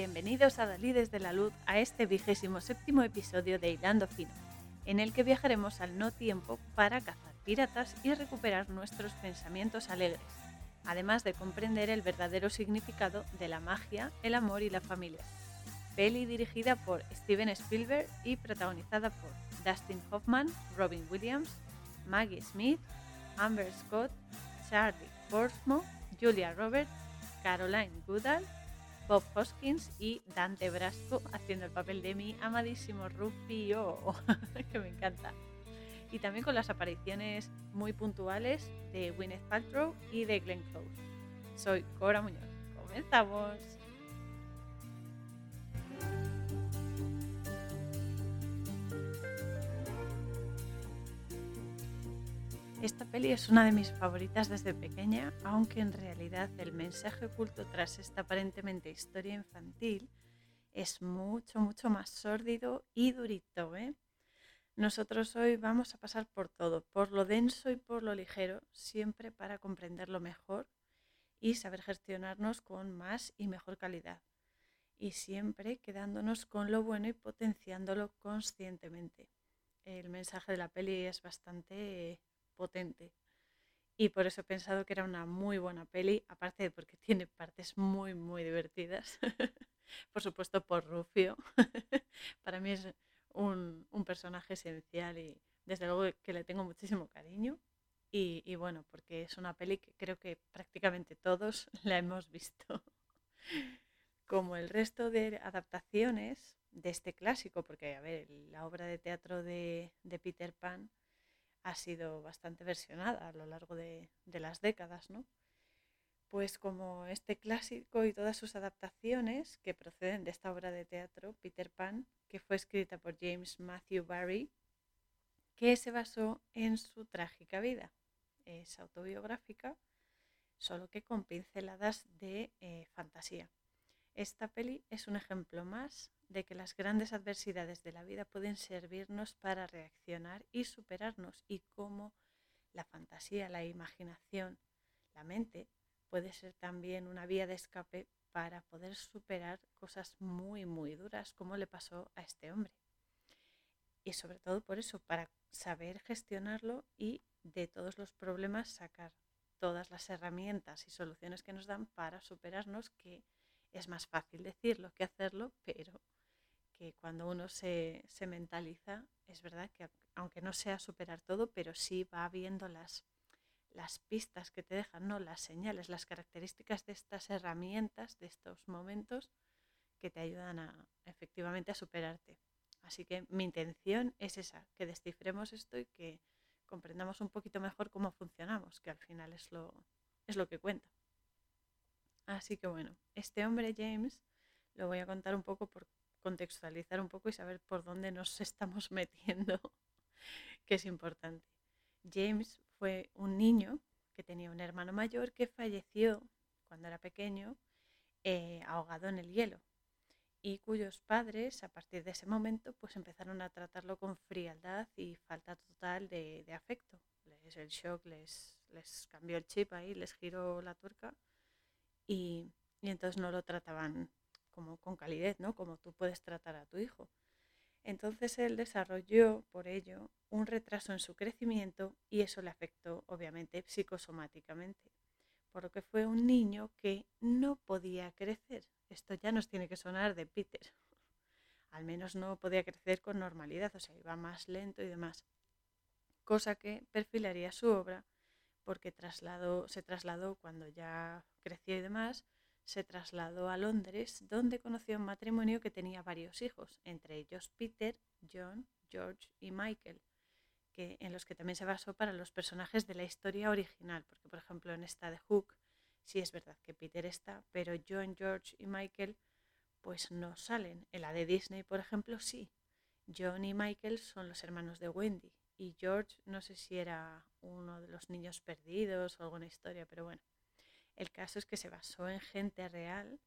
Bienvenidos a Dalides de la Luz a este vigésimo séptimo episodio de Hilando Fino, en el que viajaremos al no tiempo para cazar piratas y recuperar nuestros pensamientos alegres, además de comprender el verdadero significado de la magia, el amor y la familia. Peli dirigida por Steven Spielberg y protagonizada por Dustin Hoffman, Robin Williams, Maggie Smith, Amber Scott, Charlie Portsmouth, Julia Roberts, Caroline Goodall, Bob Hoskins y Dante Brasco haciendo el papel de mi amadísimo Rufio, que me encanta. Y también con las apariciones muy puntuales de Gwyneth Paltrow y de Glenn Close. Soy Cora Muñoz. ¡Comenzamos! Esta peli es una de mis favoritas desde pequeña, aunque en realidad el mensaje oculto tras esta aparentemente historia infantil es mucho, mucho más sórdido y durito. ¿eh? Nosotros hoy vamos a pasar por todo, por lo denso y por lo ligero, siempre para comprenderlo mejor y saber gestionarnos con más y mejor calidad. Y siempre quedándonos con lo bueno y potenciándolo conscientemente. El mensaje de la peli es bastante potente. Y por eso he pensado que era una muy buena peli, aparte de porque tiene partes muy, muy divertidas. por supuesto, por Rufio. Para mí es un, personaje esencial y desde luego que le tengo muchísimo cariño. Y, y, bueno, porque es una peli que creo que prácticamente todos la hemos visto. Como el resto de adaptaciones de este clásico, porque a ver, la obra de teatro de, de Peter Pan ha sido bastante versionada a lo largo de, las décadas, ¿no? Pues como este clásico y todas sus adaptaciones que proceden de esta obra de teatro, Peter Pan, que fue escrita por James Matthew Barry, que se basó en su trágica vida. Es autobiográfica, solo que con pinceladas de eh, fantasía. Esta peli es un ejemplo más de que las grandes adversidades de la vida pueden servirnos para reaccionar y superarnos y cómo la fantasía, la imaginación, la mente puede ser también una vía de escape para poder superar cosas muy, muy duras como le pasó a este hombre. Y sobre todo por eso, para saber gestionarlo y de todos los problemas sacar todas las herramientas y soluciones que nos dan para superarnos, que es más fácil decirlo que hacerlo, pero que cuando uno se, mentaliza, es verdad que aunque no sea superar todo, pero sí va viendo las, las pistas que te dejan, ¿no? las señales, las características de estas herramientas, de estos momentos que te ayudan a efectivamente a superarte. Así que mi intención es esa, que descifremos esto y que comprendamos un poquito mejor cómo funcionamos, que al final es lo, es lo que cuenta. Así que bueno, este hombre James lo voy a contar un poco por contextualizar un poco y saber por dónde nos estamos metiendo, que es importante. James fue un niño que tenía un hermano mayor que falleció cuando era pequeño eh, ahogado en el hielo y cuyos padres a partir de ese momento pues empezaron a tratarlo con frialdad y falta total de, afecto. Les, el shock les, les cambió el chip ahí, les giró la tuerca y, entonces no lo trataban como con calidez, ¿no? Como tú puedes tratar a tu hijo. Entonces él desarrolló por ello un retraso en su crecimiento y eso le afectó obviamente psicosomáticamente, por lo que fue un niño que no podía crecer. Esto ya nos tiene que sonar de Peter. Al menos no podía crecer con normalidad, o sea, iba más lento y demás. Cosa que perfilaría su obra porque trasladó, se trasladó cuando ya creció y demás se trasladó a Londres, donde conoció un matrimonio que tenía varios hijos, entre ellos Peter, John, George y Michael, que, en los que también se basó para los personajes de la historia original, porque por ejemplo en esta de Hook sí es verdad que Peter está, pero John, George y Michael pues no salen. En la de Disney, por ejemplo, sí. John y Michael son los hermanos de Wendy y George no sé si era uno de los niños perdidos o alguna historia, pero bueno. El caso es que se basó en gente real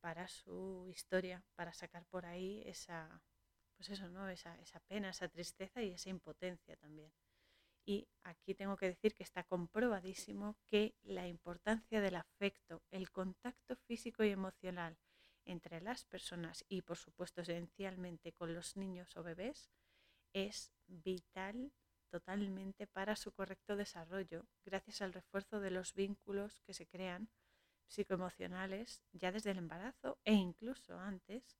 para su historia, para sacar por ahí esa, pues eso, ¿no? Esa, esa pena, esa tristeza y esa impotencia también. Y aquí tengo que decir que está comprobadísimo que la importancia del afecto, el contacto físico y emocional, entre las personas y por supuesto esencialmente con los niños o bebés es vital totalmente para su correcto desarrollo gracias al refuerzo de los vínculos que se crean psicoemocionales ya desde el embarazo e incluso antes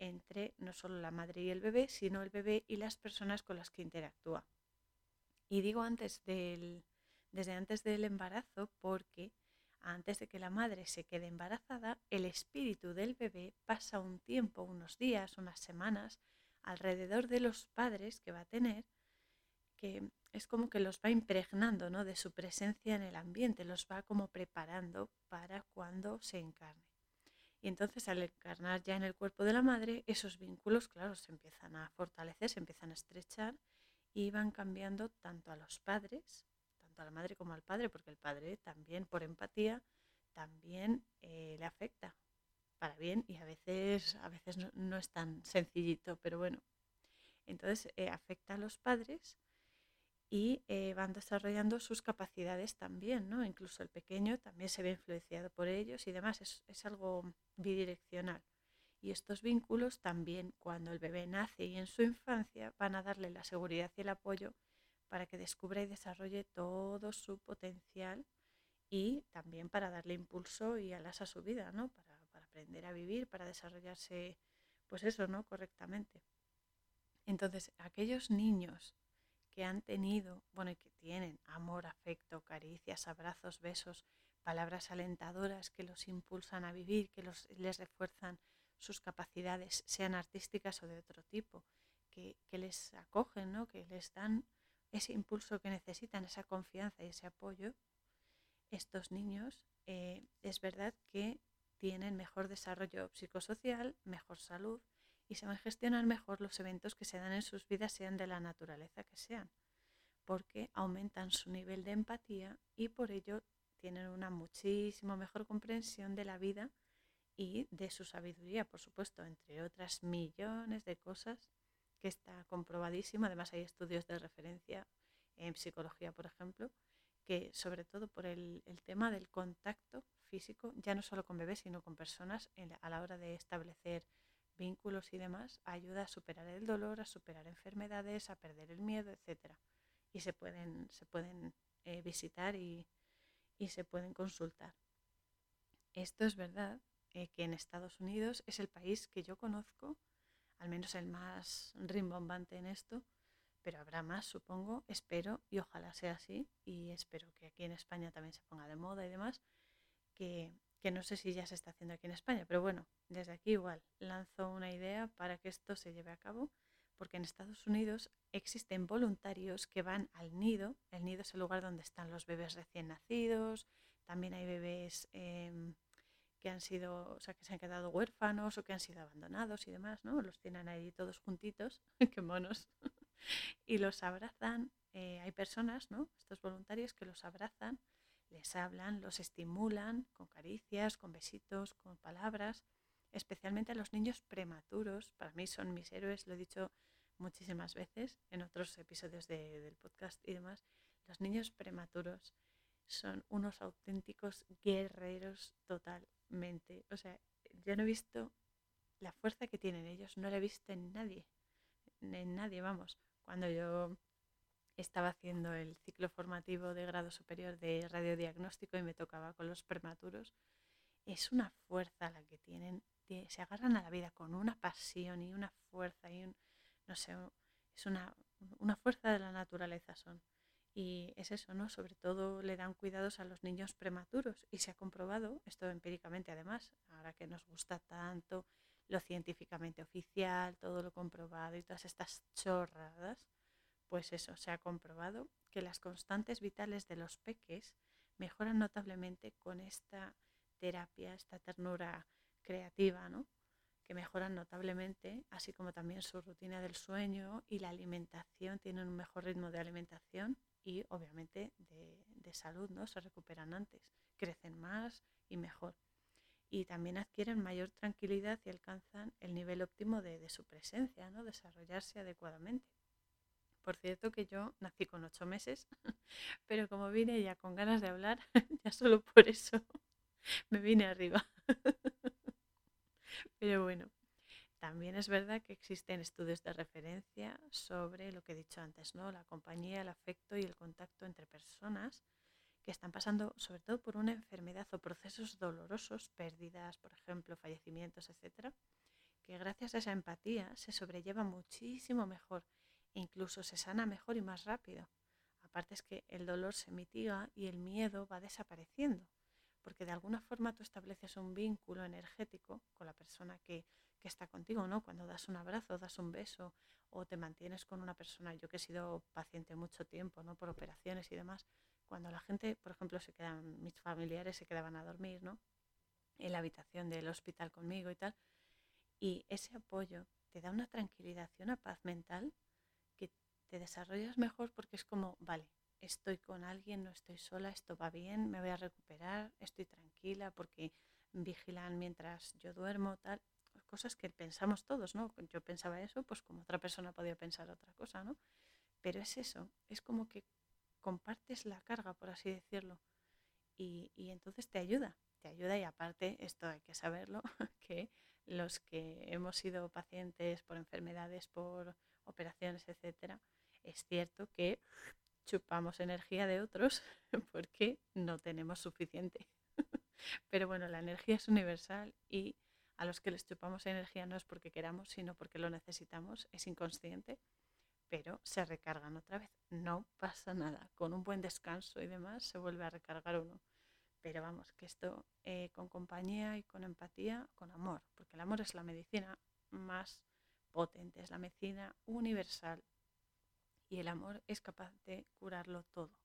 entre no solo la madre y el bebé, sino el bebé y las personas con las que interactúa. Y digo antes del, desde antes del embarazo porque antes de que la madre se quede embarazada, el espíritu del bebé pasa un tiempo, unos días, unas semanas, alrededor de los padres que va a tener, que es como que los va impregnando ¿no? de su presencia en el ambiente, los va como preparando para cuando se encarne. Y entonces al encarnar ya en el cuerpo de la madre, esos vínculos, claro, se empiezan a fortalecer, se empiezan a estrechar y van cambiando tanto a los padres a la madre como al padre, porque el padre también por empatía también eh, le afecta para bien y a veces, a veces no, es tan sencillito, pero bueno. Entonces eh, afecta a los padres y eh, van desarrollando sus capacidades también, ¿no? Incluso el pequeño también se ve influenciado por ellos y demás, es, es algo bidireccional. Y estos vínculos también cuando el bebé nace y en su infancia van a darle la seguridad y el apoyo para que descubra y desarrolle todo su potencial y también para darle impulso y alas a su vida, ¿no? Para, aprender a vivir, para desarrollarse, pues eso, ¿no? Correctamente. Entonces, aquellos niños que han tenido, bueno, y que tienen amor, afecto, caricias, abrazos, besos, palabras alentadoras que los impulsan a vivir, que los, les refuerzan sus capacidades, sean artísticas o de otro tipo, que, que les acogen, ¿no? que les dan ese impulso que necesitan, esa confianza y ese apoyo, estos niños eh, es verdad que tienen mejor desarrollo psicosocial, mejor salud y saben gestionar mejor los eventos que se dan en sus vidas, sean de la naturaleza que sean, porque aumentan su nivel de empatía y por ello tienen una muchísimo mejor comprensión de la vida y de su sabiduría, por supuesto, entre otras millones de cosas que está comprobadísimo. Además hay estudios de referencia en psicología, por ejemplo, que sobre todo por el, tema del contacto físico, ya no solo con bebés, sino con personas a la hora de establecer vínculos y demás, ayuda a superar el dolor, a superar enfermedades, a perder el miedo, etc. Y se pueden, se pueden eh, visitar y, se pueden consultar. Esto es verdad eh, que en Estados Unidos es el país que yo conozco al menos el más rimbombante en esto, pero habrá más, supongo, espero, y ojalá sea así, y espero que aquí en España también se ponga de moda y demás, que, que no sé si ya se está haciendo aquí en España, pero bueno, desde aquí igual lanzo una idea para que esto se lleve a cabo, porque en Estados Unidos existen voluntarios que van al nido, el nido es el lugar donde están los bebés recién nacidos, también hay bebés... Em, que han sido, o sea, que se han quedado huérfanos o que han sido abandonados y demás, ¿no? Los tienen ahí todos juntitos, qué monos, y los abrazan. Eh, hay personas, ¿no? Estos voluntarios que los abrazan, les hablan, los estimulan con caricias, con besitos, con palabras, especialmente a los niños prematuros. Para mí son mis héroes, lo he dicho muchísimas veces en otros episodios del podcast y demás. Los niños prematuros son unos auténticos guerreros total mente. O sea, yo no he visto la fuerza que tienen ellos, no la he visto en nadie. En nadie, vamos. Cuando yo estaba haciendo el ciclo formativo de grado superior de radiodiagnóstico y me tocaba con los prematuros, es una fuerza la que tienen. Se agarran a la vida con una pasión y una fuerza y un, no sé, es una, una fuerza de la naturaleza son. Y es eso, ¿no? Sobre todo le dan cuidados a los niños prematuros y se ha comprobado, esto empíricamente además, ahora que nos gusta tanto lo científicamente oficial, todo lo comprobado y todas estas chorradas, pues eso, se ha comprobado que las constantes vitales de los peques mejoran notablemente con esta terapia, esta ternura creativa, ¿no? que mejoran notablemente, así como también su rutina del sueño y la alimentación, tienen un mejor ritmo de alimentación y obviamente de, salud, ¿no? Se recuperan antes, crecen más y mejor. Y también adquieren mayor tranquilidad y alcanzan el nivel óptimo de, su presencia, ¿no? Desarrollarse adecuadamente. Por cierto que yo nací con ocho meses, pero como vine ya con ganas de hablar, ya solo por eso me vine arriba. Pero bueno, también es verdad que existen estudios de referencia sobre lo que he dicho antes, ¿no? La compañía, el afecto y el contacto entre personas que están pasando sobre todo por una enfermedad o procesos dolorosos, pérdidas, por ejemplo, fallecimientos, etcétera, que gracias a esa empatía se sobrelleva muchísimo mejor incluso se sana mejor y más rápido. Aparte es que el dolor se mitiga y el miedo va desapareciendo, porque de alguna forma tú estableces un vínculo energético con la persona que, está contigo, ¿no? Cuando das un abrazo, das un beso o te mantienes con una persona, yo que he sido paciente mucho tiempo, ¿no? Por operaciones y demás, cuando la gente, por ejemplo, se quedan, mis familiares se quedaban a dormir, ¿no? En la habitación del hospital conmigo y tal. Y ese apoyo te da una tranquilidad y una paz mental te desarrollas mejor porque es como, vale, estoy con alguien, no estoy sola, esto va bien, me voy a recuperar, estoy tranquila porque vigilan mientras yo duermo, tal. Cosas que pensamos todos, ¿no? Yo pensaba eso, pues como otra persona podía pensar otra cosa, ¿no? Pero es eso, es como que compartes la carga, por así decirlo, y, entonces te ayuda, te ayuda y aparte, esto hay que saberlo, que los que hemos sido pacientes por enfermedades, por operaciones, etcétera, es cierto que chupamos energía de otros porque no tenemos suficiente. Pero bueno, la energía es universal y a los que les chupamos energía no es porque queramos, sino porque lo necesitamos, es inconsciente pero se recargan otra vez. No pasa nada. Con un buen descanso y demás se vuelve a recargar uno. Pero vamos, que esto eh, con compañía y con empatía, con amor, porque el amor es la medicina más potente, es la medicina universal. Y el amor es capaz de curarlo todo.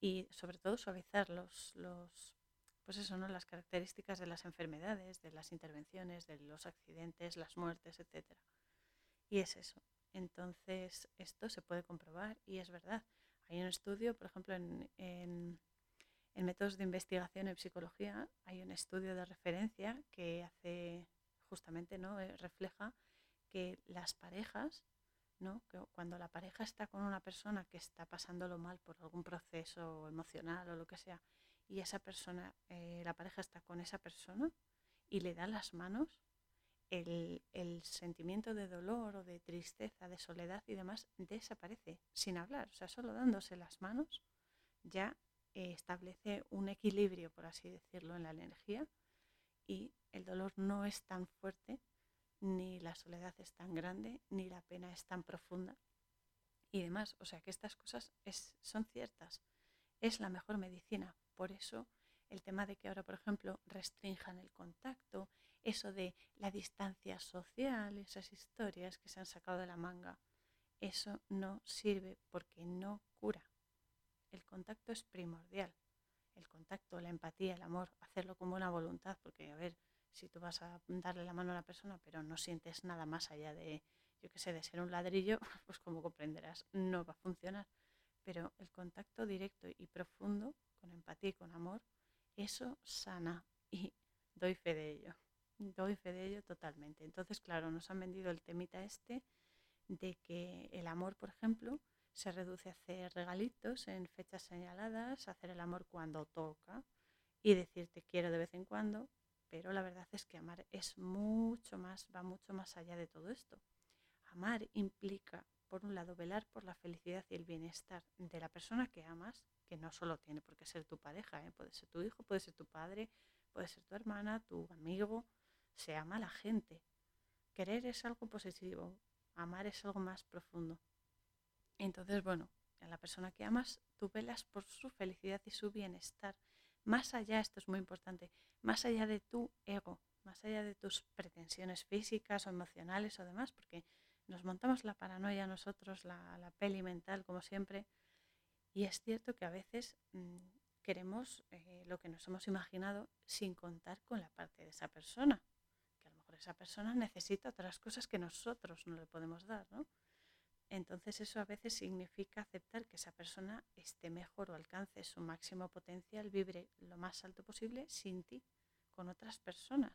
Y sobre todo suavizar los, los pues eso, ¿no? las características de las enfermedades, de las intervenciones, de los accidentes, las muertes, etc. Y es eso, entonces, esto se puede comprobar y es verdad. Hay un estudio, por ejemplo, en, métodos de investigación en psicología, hay un estudio de referencia que hace justamente, ¿no? Eh, refleja que las parejas, ¿no? Que cuando la pareja está con una persona que está pasándolo mal por algún proceso emocional o lo que sea, y esa persona, eh, la pareja está con esa persona y le da las manos, el, sentimiento de dolor o de tristeza, de soledad y demás desaparece sin hablar. O sea, solo dándose las manos ya eh, establece un equilibrio, por así decirlo, en la energía y el dolor no es tan fuerte, ni la soledad es tan grande, ni la pena es tan profunda y demás. O sea que estas cosas son ciertas. Es la mejor medicina. Por eso el tema de que ahora, por ejemplo, restrinjan el contacto, eso de la distancia social, esas historias que se han sacado de la manga, eso no sirve porque no cura. El contacto es primordial. El contacto, la empatía, el amor, hacerlo con buena voluntad, porque a ver, si tú vas a darle la mano a una persona pero no sientes nada más allá de, yo qué sé, de ser un ladrillo, pues como comprenderás, no va a funcionar. Pero el contacto directo y profundo, con empatía y con amor, eso sana y doy fe de ello. Doy fe de ello totalmente. Entonces, claro, nos han vendido el temita este de que el amor, por ejemplo, se reduce a hacer regalitos en fechas señaladas, hacer el amor cuando toca y decirte quiero de vez en cuando, pero la verdad es que amar es mucho más, va mucho más allá de todo esto. Amar implica, por un lado, velar por la felicidad y el bienestar de la persona que amas, que no solo tiene por qué ser tu pareja, ¿eh? puede ser tu hijo, puede ser tu padre, puede ser tu hermana, tu amigo, se ama a la gente. Querer es algo positivo, amar es algo más profundo. Entonces, bueno, a la persona que amas, tú velas por su felicidad y su bienestar. Más allá, esto es muy importante, más allá de tu ego, más allá de tus pretensiones físicas o emocionales o demás, porque nos montamos la paranoia nosotros, la, la peli mental, como siempre, y es cierto que a veces mm, queremos eh, lo que nos hemos imaginado sin contar con la parte de esa persona, que a lo mejor esa persona necesita otras cosas que nosotros no le podemos dar, ¿no? Entonces eso a veces significa aceptar que esa persona esté mejor o alcance su máximo potencial, vibre lo más alto posible sin ti, con otras personas.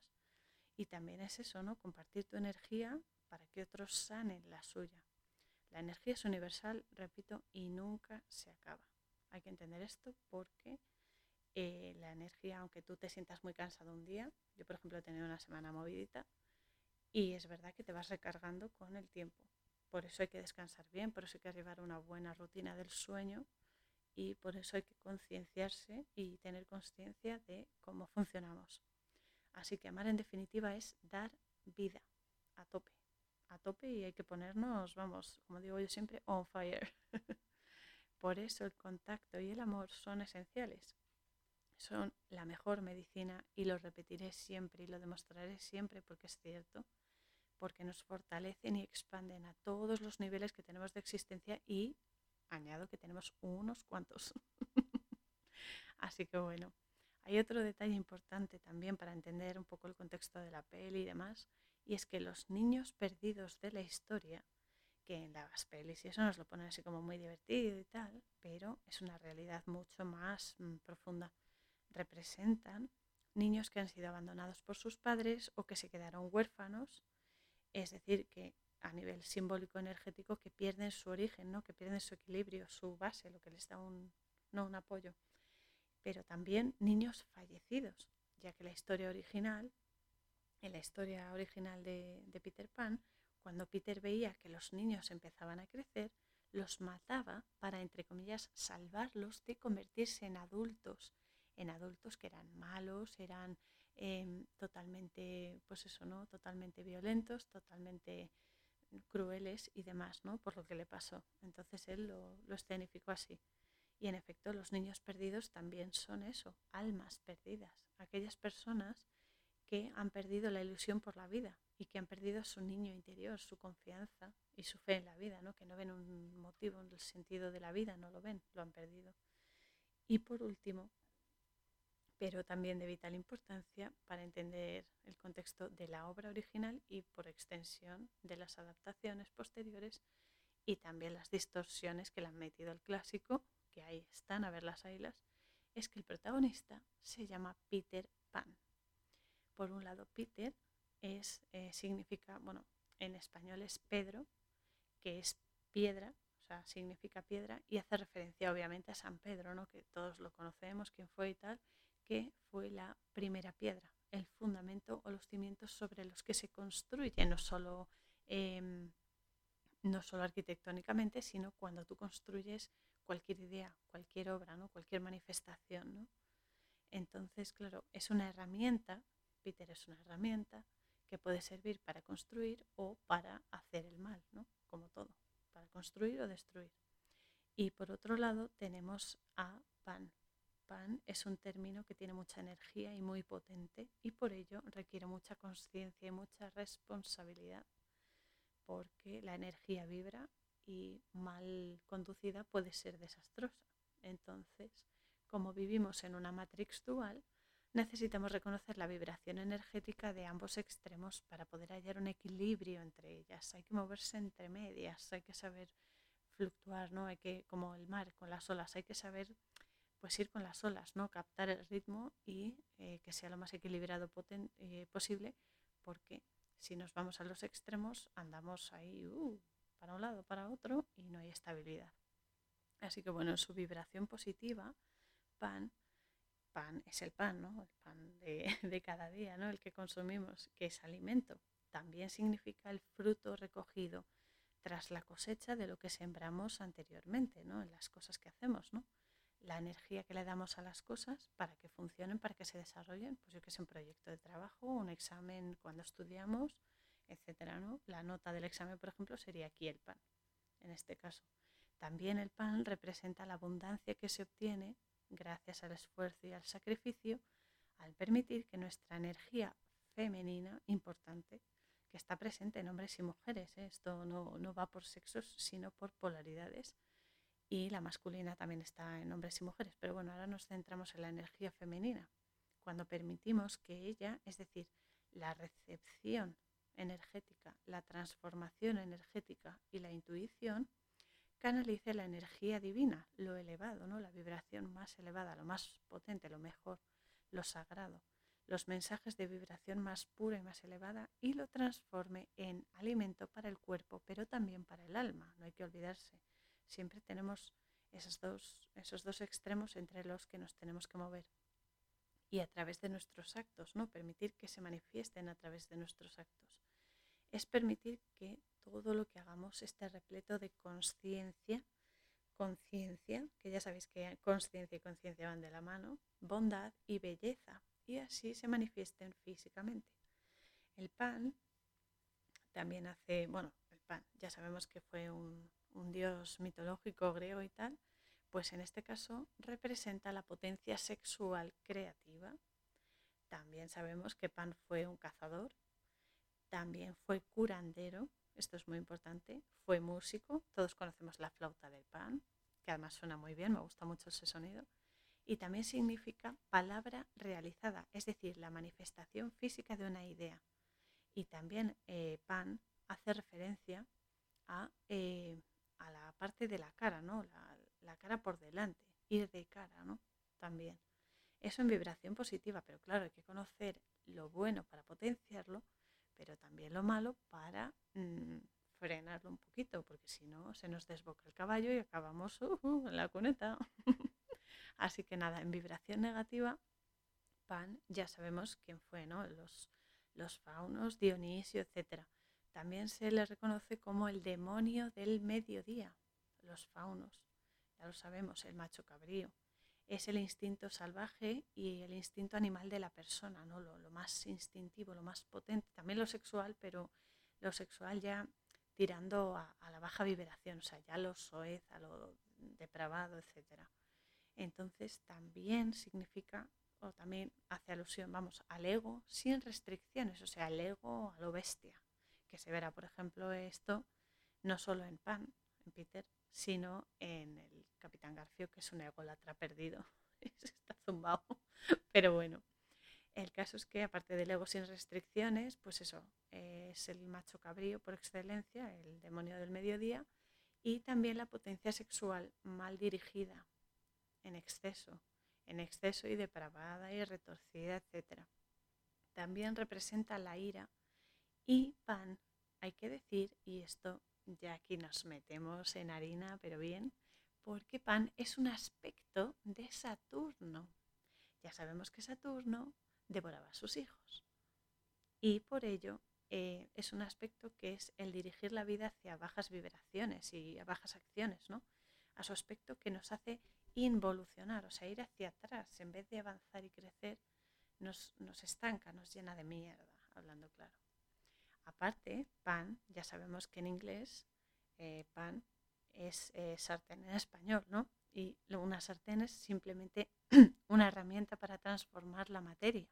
Y también es eso, ¿no? Compartir tu energía para que otros sanen la suya. La energía es universal, repito, y nunca se acaba. Hay que entender esto porque eh, la energía, aunque tú te sientas muy cansado un día, yo por ejemplo he tenido una semana movidita y es verdad que te vas recargando con el tiempo. Por eso hay que descansar bien, por eso hay que llevar una buena rutina del sueño y por eso hay que concienciarse y tener conciencia de cómo funcionamos. Así que amar en definitiva es dar vida a tope, a tope y hay que ponernos, vamos, como digo yo siempre, on fire. por eso el contacto y el amor son esenciales. Son la mejor medicina y lo repetiré siempre y lo demostraré siempre porque es cierto porque nos fortalecen y expanden a todos los niveles que tenemos de existencia y añado que tenemos unos cuantos. Así que bueno, hay otro detalle importante también para entender un poco el contexto de la peli y demás, y es que los niños perdidos de la historia, que en las pelis y eso nos lo ponen así como muy divertido y tal, pero es una realidad mucho más mm, profunda. Representan niños que han sido abandonados por sus padres o que se quedaron huérfanos es decir, que a nivel simbólico energético que pierden su origen, ¿no? que pierden su equilibrio, su base, lo que les da un, no un apoyo. Pero también niños fallecidos, ya que la historia original, en la historia original de, de Peter Pan, cuando Peter veía que los niños empezaban a crecer, los mataba para, entre comillas, salvarlos de convertirse en adultos, en adultos que eran malos, eran Em, totalmente, pues eso, ¿no? Totalmente violentos, totalmente crueles y demás, ¿no? Por lo que le pasó. Entonces él lo, lo escenificó así. Y en efecto, los niños perdidos también son eso, almas perdidas, aquellas personas que han perdido la ilusión por la vida y que han perdido su niño interior, su confianza y su fe en la vida, ¿no? que no ven un motivo el sentido de la vida, no lo ven, lo han perdido. Y por último, pero también de vital importancia para entender el contexto de la obra original y por extensión de las adaptaciones posteriores y también las distorsiones que le han metido al clásico, que ahí están, a ver las ailas, es que el protagonista se llama Peter Pan. Por un lado, Peter es, eh, significa, bueno, en español es Pedro, que es piedra, o sea, significa piedra, y hace referencia obviamente a San Pedro, ¿no? que todos lo conocemos, quién fue y tal, que fue la primera piedra, el fundamento o los cimientos sobre los que se construye, no solo, em, no solo arquitectónicamente, sino cuando tú construyes cualquier idea, cualquier obra, ¿no? cualquier manifestación. ¿no? Entonces, claro, es una herramienta, Peter es una herramienta que puede servir para construir o para hacer el mal, ¿no? como todo, para construir o destruir. Y por otro lado tenemos a Pan, pan es un término que tiene mucha energía y muy potente y por ello requiere mucha conciencia y mucha responsabilidad porque la energía vibra y mal conducida puede ser desastrosa. Entonces, como vivimos en una matrix dual, necesitamos reconocer la vibración energética de ambos extremos para poder hallar un equilibrio entre ellas. Hay que moverse entre medias, hay que saber fluctuar, ¿no? Hay que, como el mar con las olas, hay que saber pues ir con las olas, ¿no? Captar el ritmo y eh, que sea lo más equilibrado eh, posible, porque si nos vamos a los extremos andamos ahí uh, para un lado, para otro y no hay estabilidad. Así que bueno, en su vibración positiva, pan, pan es el pan, ¿no? El pan de, de cada día, ¿no? El que consumimos, que es alimento. También significa el fruto recogido tras la cosecha de lo que sembramos anteriormente, ¿no? En las cosas que hacemos, ¿no? La energía que le damos a las cosas para que funcionen, para que se desarrollen, pues yo que sé, un proyecto de trabajo, un examen cuando estudiamos, etcétera, ¿no? La nota del examen, por ejemplo, sería aquí el pan, en este caso. También el pan representa la abundancia que se obtiene gracias al esfuerzo y al sacrificio al permitir que nuestra energía femenina importante, que está presente en hombres y mujeres, ¿eh? esto no, no va por sexos, sino por polaridades, y la masculina también está en hombres y mujeres. Pero bueno, ahora nos centramos en la energía femenina, cuando permitimos que ella, es decir, la recepción energética, la transformación energética y la intuición, canalice la energía divina, lo elevado, ¿no? la vibración más elevada, lo más potente, lo mejor, lo sagrado, los mensajes de vibración más pura y más elevada y lo transforme en alimento para el cuerpo, pero también para el alma, no hay que olvidarse siempre tenemos esos dos, esos dos extremos entre los que nos tenemos que mover. y a través de nuestros actos, ¿no? Permitir que se manifiesten a través de nuestros actos. Es permitir que todo lo que hagamos esté repleto de conciencia, conciencia, que ya sabéis que conciencia y conciencia van de la mano, bondad y belleza, y así se manifiesten físicamente. El pan también hace, bueno, el pan, ya sabemos que fue un, un dios mitológico griego y tal, pues en este caso representa la potencia sexual creativa. También sabemos que Pan fue un cazador, también fue curandero, esto es muy importante, fue músico, todos conocemos la flauta del Pan, que además suena muy bien, me gusta mucho ese sonido, y también significa palabra realizada, es decir, la manifestación física de una idea. Y también eh, Pan hace referencia a, eh, a, la parte de la cara, ¿no? La, cara por delante, ir de cara, ¿no? También. Eso en vibración positiva, pero claro, hay que conocer lo bueno para potenciarlo, pero también lo malo para mm, frenarlo un poquito, porque si no se nos desboca el caballo y acabamos uh, en la cuneta. Así que nada, en vibración negativa, Pan, ya sabemos quién fue, ¿no? Los, los faunos, Dionisio, etc. También se le reconoce como el demonio del mediodía, los faunos ya lo sabemos, el macho cabrío. Es el instinto salvaje y el instinto animal de la persona, ¿no? Lo, más instintivo, lo más potente. También lo sexual, pero lo sexual ya tirando a, la baja vibración, o sea, ya lo soez, a lo depravado, etc. Entonces también significa, o también hace alusión, vamos, al ego sin restricciones, o sea, al ego a lo bestia, que se verá, por ejemplo, esto no solo en Pan, en Peter, sino en el Capitán Garfio, que es un ególatra perdido. Está zumbado. Pero bueno, el caso es que aparte del ego sin restricciones, pues eso, es el macho cabrío por excelencia, el demonio del mediodía, y también la potencia sexual mal dirigida, en exceso, en exceso y depravada y retorcida, etc. También representa la ira y pan, hay que decir, y esto ya aquí nos metemos en harina, pero bien, porque Pan es un aspecto de Saturno. Ya sabemos que Saturno devoraba a sus hijos. Y por ello eh, es un aspecto que es el dirigir la vida hacia bajas vibraciones y a bajas acciones, ¿no? A su aspecto que nos hace involucionar, o sea, ir hacia atrás, en vez de avanzar y crecer, nos, nos estanca, nos llena de mierda, hablando claro. Aparte, pan, ya sabemos que en inglés eh, pan es eh, sartén en español, ¿no? Y una sartén es simplemente una herramienta para transformar la materia.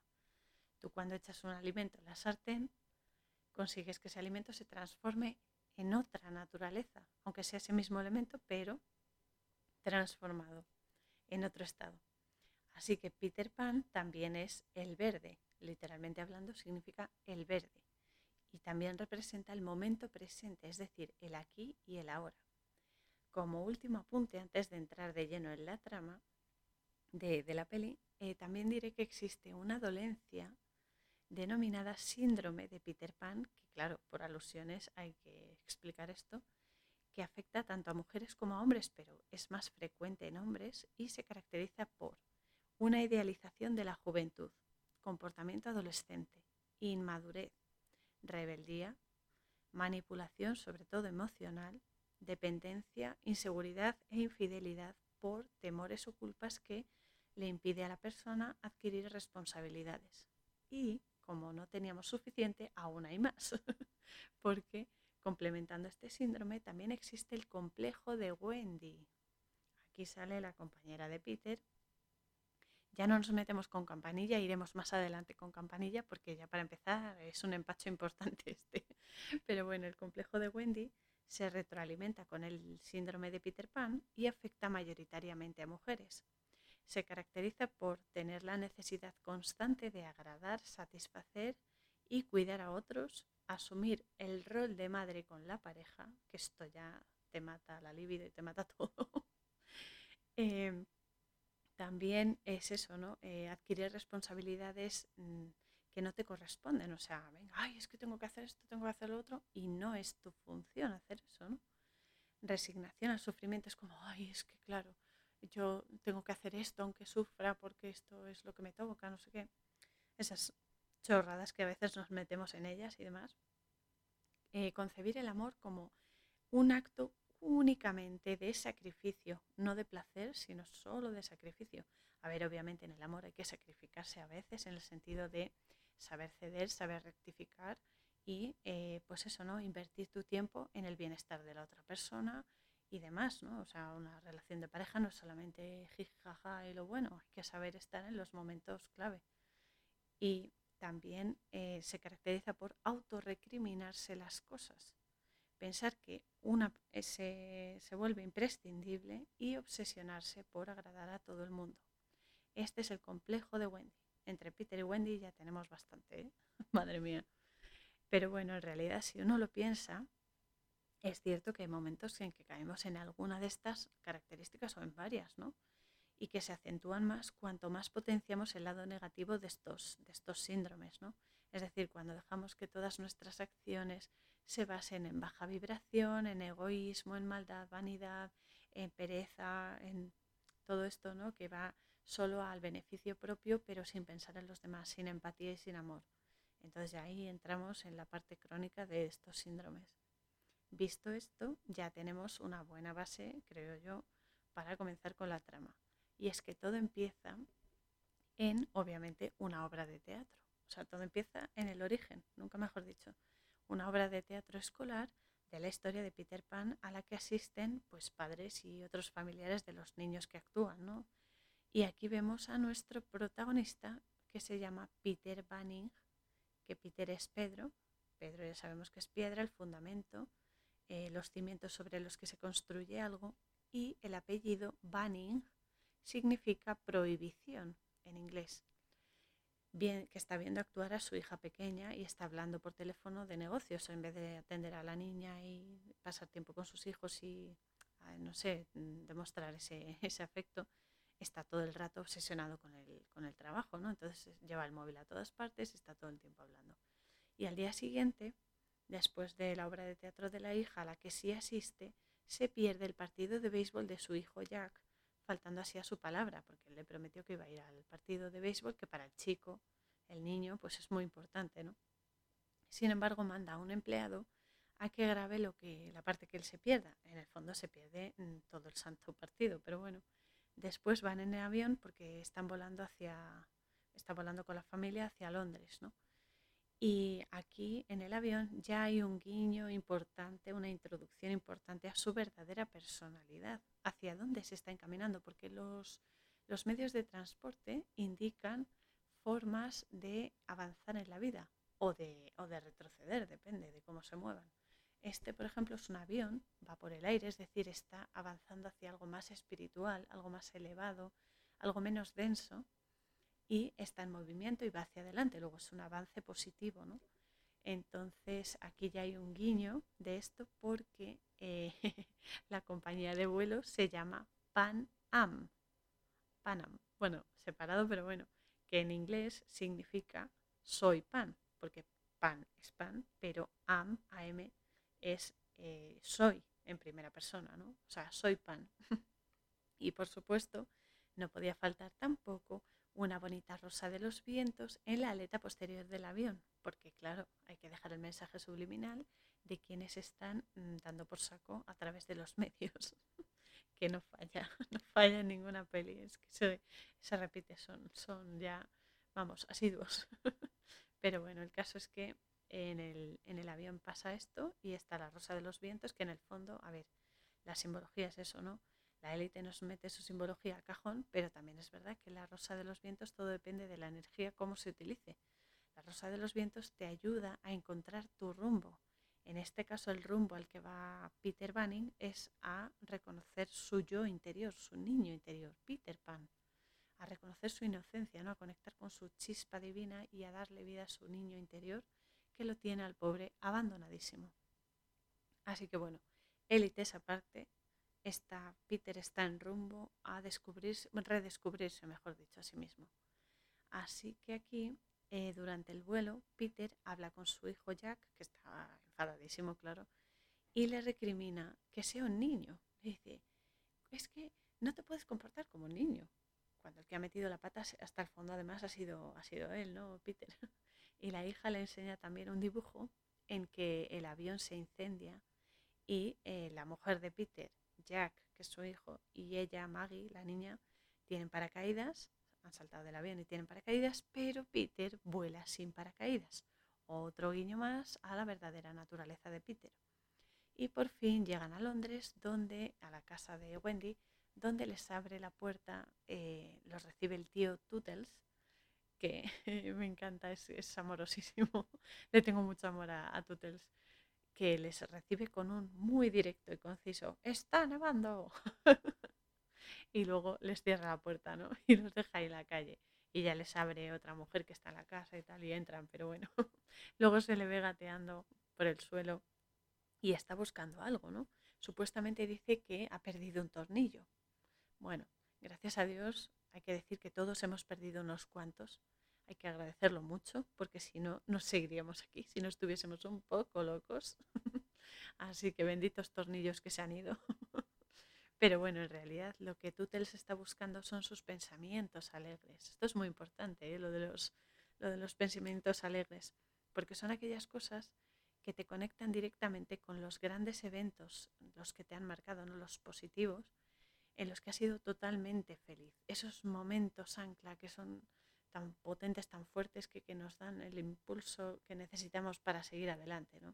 Tú cuando echas un alimento en la sartén, consigues que ese alimento se transforme en otra naturaleza, aunque sea ese mismo elemento, pero transformado en otro estado. Así que Peter Pan también es el verde, literalmente hablando significa el verde y también representa el momento presente, es decir, el aquí y el ahora. Como último apunte, antes de entrar de lleno en la trama de, la peli, eh, también diré que existe una dolencia denominada síndrome de Peter Pan, que claro, por alusiones hay que explicar esto, que afecta tanto a mujeres como a hombres, pero es más frecuente en hombres y se caracteriza por una idealización de la juventud, comportamiento adolescente, inmadurez, rebeldía, manipulación, sobre todo emocional, dependencia, inseguridad e infidelidad por temores o culpas que le impide a la persona adquirir responsabilidades. Y como no teníamos suficiente, aún hay más, porque complementando este síndrome también existe el complejo de Wendy. Aquí sale la compañera de Peter ya no nos metemos con campanilla, iremos más adelante con campanilla porque ya para empezar es un empacho importante este. Pero bueno, el complejo de Wendy se retroalimenta con el síndrome de Peter Pan y afecta mayoritariamente a mujeres. Se caracteriza por tener la necesidad constante de agradar, satisfacer y cuidar a otros, asumir el rol de madre con la pareja, que esto ya te mata la libido y te mata todo. eh, también es eso, ¿no? Eh, adquirir responsabilidades mm, que no te corresponden. O sea, venga, ay, es que tengo que hacer esto, tengo que hacer lo otro, y no es tu función hacer eso, ¿no? Resignación al sufrimiento es como, ay, es que claro, yo tengo que hacer esto aunque sufra porque esto es lo que me toca, no sé qué. Esas chorradas que a veces nos metemos en ellas y demás. Eh, concebir el amor como un acto únicamente de sacrificio, no de placer, sino solo de sacrificio. A ver, obviamente en el amor hay que sacrificarse a veces en el sentido de saber ceder, saber rectificar y eh, pues eso, ¿no? Invertir tu tiempo en el bienestar de la otra persona y demás, ¿no? O sea, una relación de pareja no es solamente jijaja y lo bueno, hay que saber estar en los momentos clave. Y también eh, se caracteriza por autorrecriminarse las cosas pensar que una se, se, vuelve imprescindible y obsesionarse por agradar a todo el mundo. Este es el complejo de Wendy. Entre Peter y Wendy ya tenemos bastante, ¿eh? madre mía. Pero bueno, en realidad si uno lo piensa, es cierto que hay momentos en que caemos en alguna de estas características o en varias, ¿no? Y que se acentúan más cuanto más potenciamos el lado negativo de estos, de estos síndromes, ¿no? Es decir, cuando dejamos que todas nuestras acciones se basen en baja vibración, en egoísmo, en maldad, vanidad, en pereza, en todo esto, ¿no? Que va solo al beneficio propio, pero sin pensar en los demás, sin empatía y sin amor. Entonces ya ahí entramos en la parte crónica de estos síndromes. Visto esto, ya tenemos una buena base, creo yo, para comenzar con la trama. Y es que todo empieza en, obviamente, una obra de teatro. O sea, todo empieza en el origen, nunca mejor dicho una obra de teatro escolar de la historia de Peter Pan a la que asisten pues padres y otros familiares de los niños que actúan, ¿no? Y aquí vemos a nuestro protagonista que se llama Peter Banning, que Peter es Pedro, Pedro ya sabemos que es piedra, el fundamento, eh, los cimientos sobre los que se construye algo, y el apellido Banning significa prohibición en inglés bien, que está viendo actuar a su hija pequeña y está hablando por teléfono de negocios en vez de atender a la niña y pasar tiempo con sus hijos y, no sé, mm, demostrar ese, ese afecto, está todo el rato obsesionado con el, con el trabajo, ¿no? Entonces lleva el móvil a todas partes y está todo el tiempo hablando. Y al día siguiente, después de la obra de teatro de la hija a la que sí asiste, se pierde el partido de béisbol de su hijo Jack faltando así a su palabra, porque él le prometió que iba a ir al partido de béisbol, que para el chico, el niño, pues es muy importante, ¿no? Sin embargo, manda a un empleado a que grabe lo que, la parte que él se pierda. En el fondo se pierde todo el santo partido, pero bueno, después van en el avión porque están volando hacia, está volando con la familia hacia Londres, ¿no? Y aquí en el avión ya hay un guiño importante, una introducción importante a su verdadera personalidad, hacia dónde se está encaminando, porque los, los medios de transporte indican formas de avanzar en la vida o de, o de retroceder, depende de cómo se muevan. Este, por ejemplo, es un avión, va por el aire, es decir, está avanzando hacia algo más espiritual, algo más elevado, algo menos denso, y está en movimiento y va hacia adelante. Luego es un avance positivo, ¿no? Entonces aquí ya hay un guiño de esto porque eh, la compañía de vuelo se llama Pan Am. Panam. Bueno, separado, pero bueno, que en inglés significa soy pan, porque pan es pan, pero am, am, es eh, soy en primera persona, ¿no? O sea, soy pan. y por supuesto, no podía faltar tampoco una bonita rosa de los vientos en la aleta posterior del avión, porque claro, hay que dejar el mensaje subliminal de quienes están mm, dando por saco a través de los medios, que no falla, no falla en ninguna peli, es que se, se repite, son, son ya, vamos, asiduos. Pero bueno, el caso es que en el, en el avión pasa esto y está la rosa de los vientos, que en el fondo, a ver, la simbología es eso, ¿no? La élite nos mete su simbología a cajón, pero también es verdad que la rosa de los vientos todo depende de la energía, cómo se utilice. La rosa de los vientos te ayuda a encontrar tu rumbo. En este caso, el rumbo al que va Peter Banning es a reconocer su yo interior, su niño interior, Peter Pan, a reconocer su inocencia, ¿no? a conectar con su chispa divina y a darle vida a su niño interior que lo tiene al pobre abandonadísimo. Así que bueno, élite esa parte, Peter está en rumbo a descubrirse, redescubrirse, mejor dicho, a sí mismo. Así que aquí, eh, durante el vuelo, Peter habla con su hijo Jack, que está enfadadísimo, claro, y le recrimina que sea un niño. Le dice, es que no te puedes comportar como un niño. Cuando el que ha metido la pata hasta el fondo además ha sido, ha sido él, ¿no? Peter. Y la hija le enseña también un dibujo en que el avión se incendia y eh, la mujer de Peter, Jack, que es su hijo, y ella, Maggie, la niña, tienen paracaídas, han saltado del avión y tienen paracaídas, pero Peter vuela sin paracaídas. Otro guiño más a la verdadera naturaleza de Peter. Y por fin llegan a Londres, donde, a la casa de Wendy, donde les abre la puerta, eh, los recibe el tío Tootles, que me encanta, es, amorosísimo. Le tengo mucho amor a, a Tootles, que les recibe con un muy directo y conciso, está nevando. y luego les cierra la puerta, ¿no? Y los deja ahí en la calle. Y ya les abre otra mujer que está en la casa y tal, y entran, pero bueno. luego se le ve gateando por el suelo y está buscando algo, ¿no? Supuestamente dice que ha perdido un tornillo. Bueno, gracias a Dios hay que decir que todos hemos perdido unos cuantos. Hay que agradecerlo mucho porque si no, no seguiríamos aquí, si no estuviésemos un poco locos. Así que benditos tornillos que se han ido. Pero bueno, en realidad lo que Tutels está buscando son sus pensamientos alegres. Esto es muy importante, ¿eh? lo, de los, lo de los pensamientos alegres, porque son aquellas cosas que te conectan directamente con los grandes eventos, los que te han marcado, ¿no? los positivos, en los que has sido totalmente feliz. Esos momentos ancla que son tan potentes, tan fuertes, que, nos dan el impulso que necesitamos para seguir adelante. ¿no?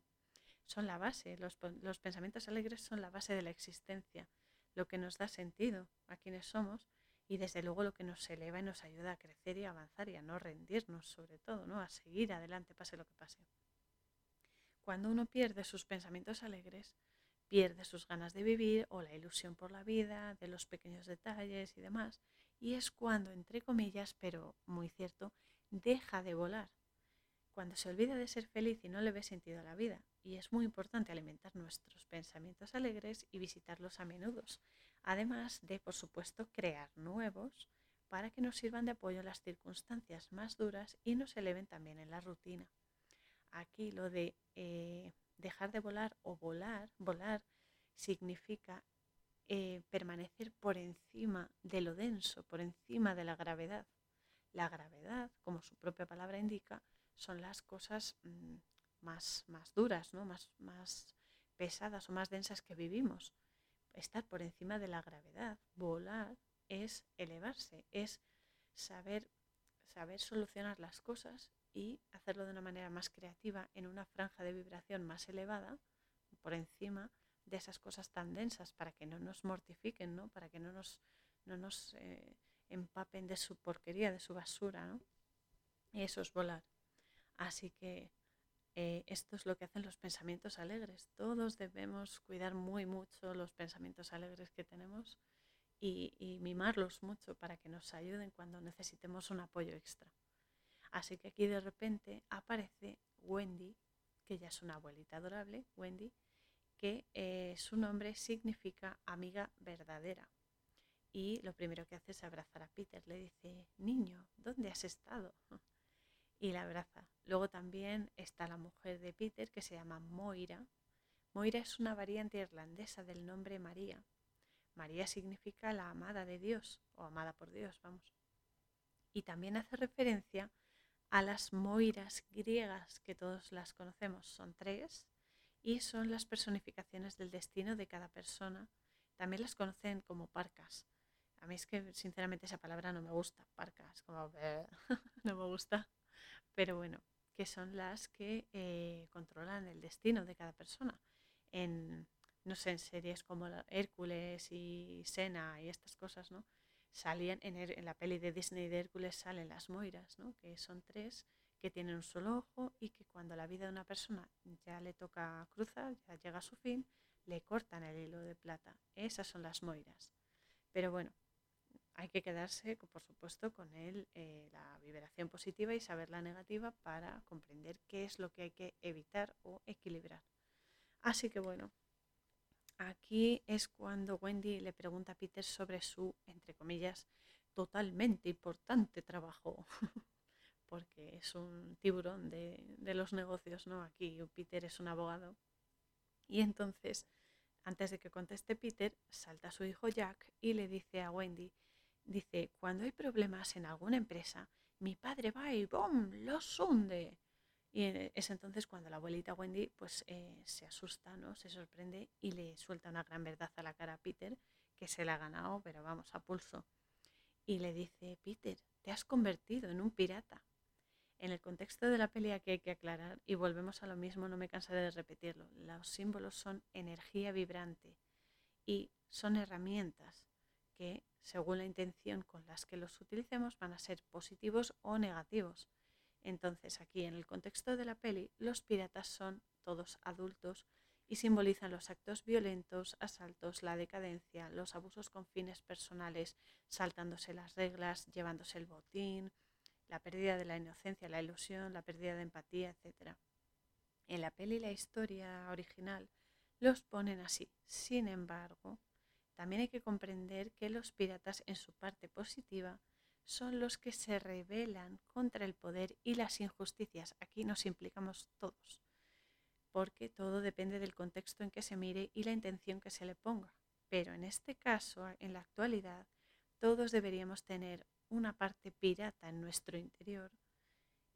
Son la base, los, los pensamientos alegres son la base de la existencia lo que nos da sentido a quienes somos y desde luego lo que nos eleva y nos ayuda a crecer y avanzar y a no rendirnos sobre todo, ¿no? a seguir adelante pase lo que pase. Cuando uno pierde sus pensamientos alegres, pierde sus ganas de vivir o la ilusión por la vida, de los pequeños detalles y demás, y es cuando, entre comillas, pero muy cierto, deja de volar. Cuando se olvida de ser feliz y no le ve sentido a la vida, y es muy importante alimentar nuestros pensamientos alegres y visitarlos a menudo, además de, por supuesto, crear nuevos para que nos sirvan de apoyo en las circunstancias más duras y nos eleven también en la rutina. Aquí lo de eh, dejar de volar o volar, volar significa eh, permanecer por encima de lo denso, por encima de la gravedad. La gravedad, como su propia palabra indica, son las cosas mm, más, más duras, ¿no? más, más pesadas o más densas que vivimos. Estar por encima de la gravedad, volar, es elevarse, es saber, saber solucionar las cosas y hacerlo de una manera más creativa en una franja de vibración más elevada, por encima de esas cosas tan densas, para que no nos mortifiquen, ¿no? para que no nos, no nos eh, empapen de su porquería, de su basura. ¿no? eso es volar. Así que eh, esto es lo que hacen los pensamientos alegres. Todos debemos cuidar muy mucho los pensamientos alegres que tenemos y, y, mimarlos mucho para que nos ayuden cuando necesitemos un apoyo extra. Así que aquí de repente aparece Wendy, que ya es una abuelita adorable, Wendy, que eh, su nombre significa amiga verdadera. Y lo primero que hace es abrazar a Peter. Le dice, niño, ¿dónde has estado? y la abraza. Luego también está la mujer de Peter que se llama Moira. Moira es una variante irlandesa del nombre María. María significa la amada de Dios o amada por Dios, vamos. Y también hace referencia a las Moiras griegas que todos las conocemos. Son tres y son las personificaciones del destino de cada persona. También las conocen como parcas. A mí es que sinceramente esa palabra no me gusta, parcas, como no me gusta pero bueno, que son las que eh, controlan el destino de cada persona. En, no sé, en series como Hércules y Sena y estas cosas, ¿no? Salían en, la peli de Disney de Hércules salen las Moiras, ¿no? Que son tres que tienen un solo ojo y que cuando la vida de una persona ya le toca cruzar, ya llega a su fin, le cortan el hilo de plata. Esas son las Moiras. Pero bueno, hay que quedarse, por supuesto, con él, eh, la vibración positiva y saber la negativa para comprender qué es lo que hay que evitar o equilibrar. Así que bueno, aquí es cuando Wendy le pregunta a Peter sobre su, entre comillas, totalmente importante trabajo, porque es un tiburón de, los negocios, ¿no? Aquí Peter es un abogado. Y entonces antes de que conteste Peter, salta su hijo Jack y le dice a Wendy, dice, cuando hay problemas en alguna empresa, mi padre va y ¡bom! los hunde. Y es entonces cuando la abuelita Wendy pues eh, se asusta, ¿no? Se sorprende y le suelta una gran verdad a la cara a Peter, que se la ha ganado, pero vamos, a pulso. Y le dice, Peter, te has convertido en un pirata. En el contexto de la pelea que hay que aclarar, y volvemos a lo mismo, no me cansaré de repetirlo, los símbolos son energía vibrante y son herramientas que, según la intención con las que los utilicemos, van a ser positivos o negativos. Entonces, aquí en el contexto de la peli, los piratas son todos adultos y simbolizan los actos violentos, asaltos, la decadencia, los abusos con fines personales, saltándose las reglas, llevándose el botín, la pérdida de la inocencia, la ilusión, la pérdida de empatía, etc. En la peli la historia original los ponen así. Sin embargo, también hay que comprender que los piratas en su parte positiva son los que se rebelan contra el poder y las injusticias. Aquí nos implicamos todos, porque todo depende del contexto en que se mire y la intención que se le ponga. Pero en este caso, en la actualidad, todos deberíamos tener una parte pirata en nuestro interior,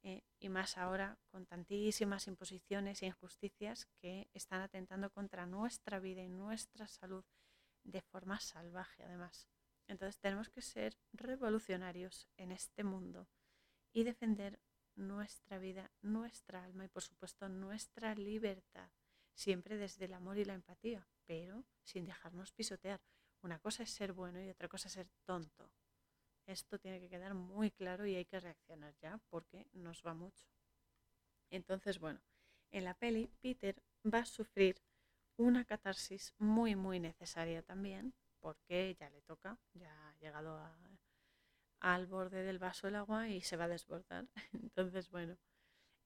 eh, y más ahora con tantísimas imposiciones e injusticias que están atentando contra nuestra vida y nuestra salud de forma salvaje además. Entonces tenemos que ser revolucionarios en este mundo y defender nuestra vida, nuestra alma y por supuesto nuestra libertad, siempre desde el amor y la empatía, pero sin dejarnos pisotear. Una cosa es ser bueno y otra cosa es ser tonto. Esto tiene que quedar muy claro y hay que reaccionar ya porque nos va mucho. Entonces, bueno, en la peli Peter va a sufrir una catarsis muy, muy necesaria también porque ya le toca, ya ha llegado al borde del vaso el agua y se va a desbordar. Entonces, bueno,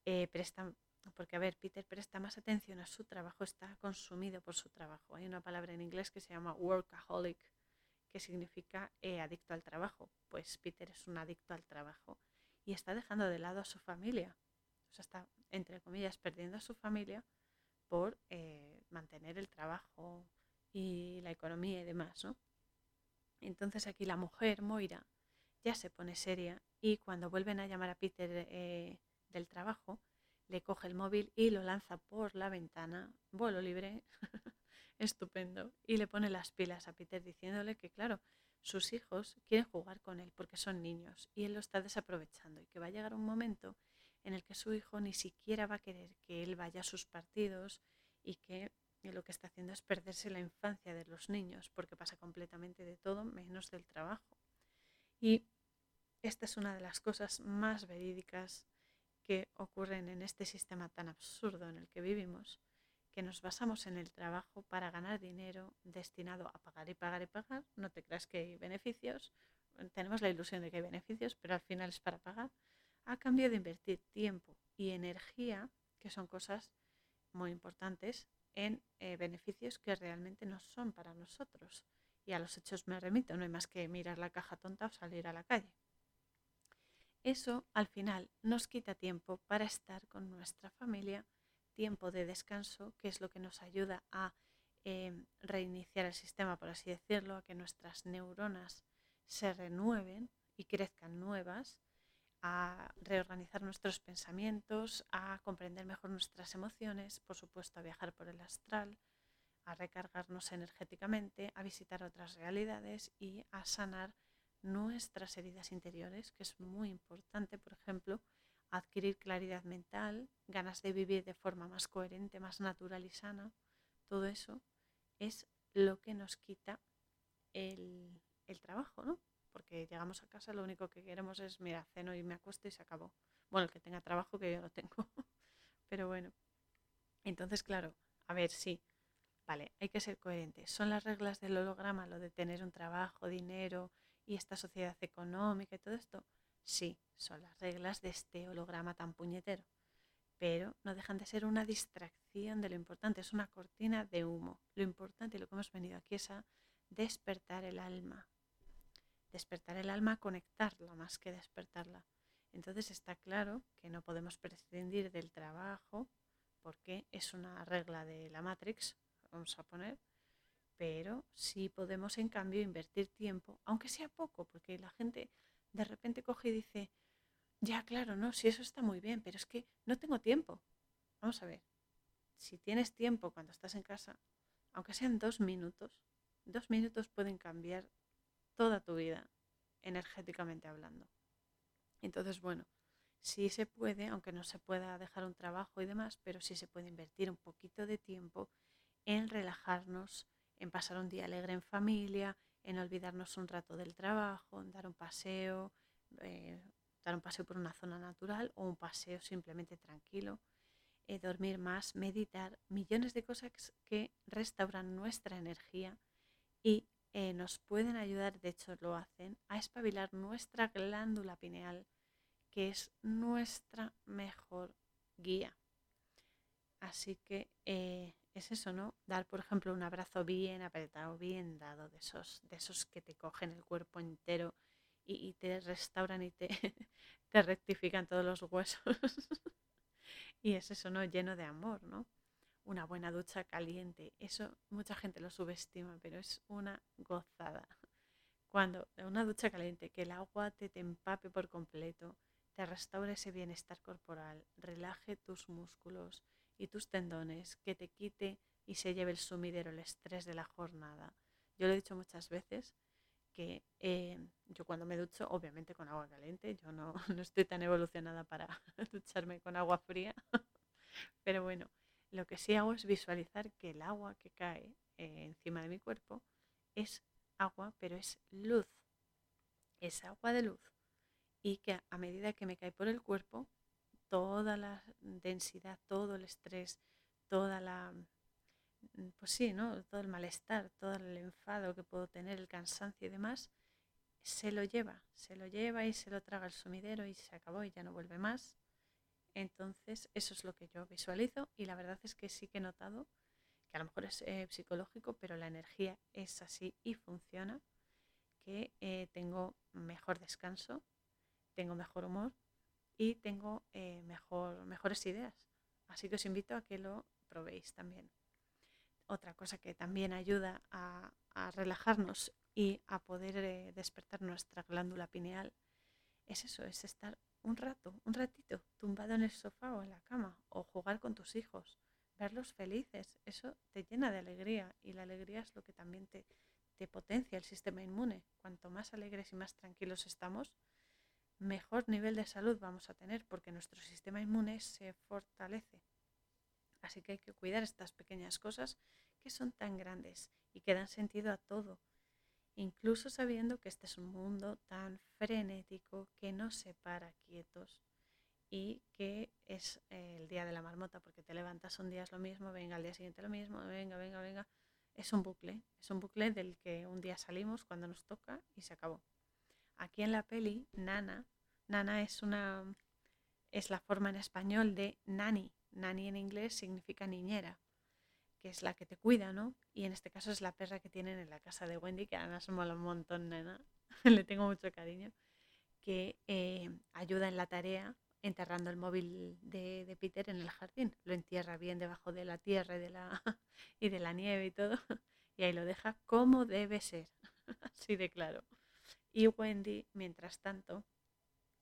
eh, presta, porque a ver, Peter presta más atención a su trabajo, está consumido por su trabajo. Hay una palabra en inglés que se llama workaholic, que significa eh, adicto al trabajo. Pues Peter es un adicto al trabajo y está dejando de lado a su familia. O sea, está, entre comillas, perdiendo a su familia por eh, mantener el trabajo y la economía y demás, ¿no? Entonces aquí la mujer, Moira, ya se pone seria y cuando vuelven a llamar a Peter eh, del trabajo, le coge el móvil y lo lanza por la ventana, vuelo libre, estupendo, y le pone las pilas a Peter diciéndole que, claro, sus hijos quieren jugar con él porque son niños y él lo está desaprovechando y que va a llegar un momento en el que su hijo ni siquiera va a querer que él vaya a sus partidos y que lo que está haciendo es perderse la infancia de los niños porque pasa completamente de todo menos del trabajo. Y esta es una de las cosas más verídicas que ocurren en este sistema tan absurdo en el que vivimos, que nos basamos en el trabajo para ganar dinero destinado a pagar y pagar y pagar. No te creas que hay beneficios, tenemos la ilusión de que hay beneficios, pero al final es para pagar, a cambio de invertir tiempo y energía, que son cosas muy importantes, en eh, beneficios que realmente no son para nosotros. Y a los hechos me remito, no hay más que mirar la caja tonta o salir a la calle. Eso al final nos quita tiempo para estar con nuestra familia, tiempo de descanso, que es lo que nos ayuda a em, reiniciar el sistema, por así decirlo, a que nuestras neuronas se renueven y crezcan nuevas, a reorganizar nuestros pensamientos, a comprender mejor nuestras emociones, por supuesto a viajar por el astral, a recargarnos energéticamente, a visitar otras realidades y a sanar nuestras heridas interiores, que es muy importante, por ejemplo, adquirir claridad mental, ganas de vivir de forma más coherente, más natural y sana, todo eso es lo que nos quita el, trabajo, ¿no? Porque llegamos a casa, lo único que queremos es, mira, ceno y me acuesto y se acabó. Bueno, el que tenga trabajo, que yo lo tengo. Pero bueno, entonces, claro, a ver, sí, vale, hay que ser coherentes. Son las reglas del holograma, lo de tener un trabajo, dinero, y esta sociedad económica y todo esto, sí, son las reglas de este holograma tan puñetero, pero no dejan de ser una distracción de lo importante, es una cortina de humo. Lo importante y lo que hemos venido aquí es a despertar el alma, despertar el alma, conectarla más que despertarla. Entonces está claro que no podemos prescindir del trabajo porque es una regla de la Matrix, vamos a poner, pero sí podemos en cambio invertir tiempo, aunque sea poco, porque la gente de repente coge y dice, ya claro, no, si eso está muy bien, pero es que no tengo tiempo. Vamos a ver, si tienes tiempo cuando estás en casa, aunque sean dos minutos, dos minutos pueden cambiar toda tu vida, energéticamente hablando. Entonces, bueno, sí se puede, aunque no se pueda dejar un trabajo y demás, pero sí se puede invertir un poquito de tiempo en relajarnos, en pasar un día alegre en familia, en olvidarnos un rato del trabajo, en dar un paseo, eh, dar un paseo por una zona natural o un paseo simplemente tranquilo, eh, dormir más, meditar, millones de cosas que restauran nuestra energía y eh, nos pueden ayudar, de hecho lo hacen, a espabilar nuestra glándula pineal, que es nuestra mejor guía. Así que es eso, ¿no? Dar, por ejemplo, un abrazo bien apretado, bien dado, de esos, de esos que te cogen el cuerpo entero y, te restauran y te, te rectifican todos los huesos. y es eso, ¿no? Lleno de amor, ¿no? Una buena ducha caliente. Eso mucha gente lo subestima, pero es una gozada. Cuando una ducha caliente, que el agua te, te empape por completo, te restaure ese bienestar corporal, relaje tus músculos, y tus tendones, que te quite y se lleve el sumidero, el estrés de la jornada. Yo lo he dicho muchas veces que eh, yo cuando me ducho, obviamente con agua caliente, yo no, no estoy tan evolucionada para ducharme con agua fría, pero bueno, lo que sí hago es visualizar que el agua que cae eh, encima de mi cuerpo es agua, pero es luz, es agua de luz. Y que a medida que me cae por el cuerpo, toda la densidad, todo el estrés, toda la, mm, pues sí, ¿no? Todo el malestar, todo el enfado que puedo tener, el cansancio y demás, se lo lleva, se lo lleva y se lo traga el sumidero y se acabó y ya no vuelve más. Entonces, eso es lo que yo visualizo y la verdad es que sí que he notado que a lo mejor es eh, psicológico, pero la energía es así y funciona, que eh, tengo mejor descanso, tengo mejor humor y tengo eh, mejor, mejores ideas. Así que os invito a que lo probéis también. Otra cosa que también ayuda a, relajarnos y a poder eh, despertar nuestra glándula pineal es eso, es estar un rato, un ratito tumbado en el sofá o en la cama o jugar con tus hijos, verlos felices. Eso te llena de alegría y la alegría es lo que también te, te potencia el sistema inmune. Cuanto más alegres y más tranquilos estamos, mejor nivel de salud vamos a tener porque nuestro sistema inmune se fortalece. Así que hay que cuidar estas pequeñas cosas que son tan grandes y que dan sentido a todo, incluso sabiendo que este es un mundo tan frenético que no se para quietos y que es el día de la marmota porque te levantas un día lo mismo, venga al día siguiente lo mismo, venga, venga, venga. Es un bucle, es un bucle del que un día salimos cuando nos toca y se acabó. Aquí en la peli, Nana, Nana es una es la forma en español de nani. Nani en inglés significa niñera, que es la que te cuida, ¿no? Y en este caso es la perra que tienen en la casa de Wendy, que además mola un montón, Nana. Le tengo mucho cariño, que eh, ayuda en la tarea enterrando el móvil de, Peter en el jardín. Lo entierra bien debajo de la tierra y de la, y de la nieve y todo. Y ahí lo deja como debe ser. Así de claro. Y Wendy, mientras tanto,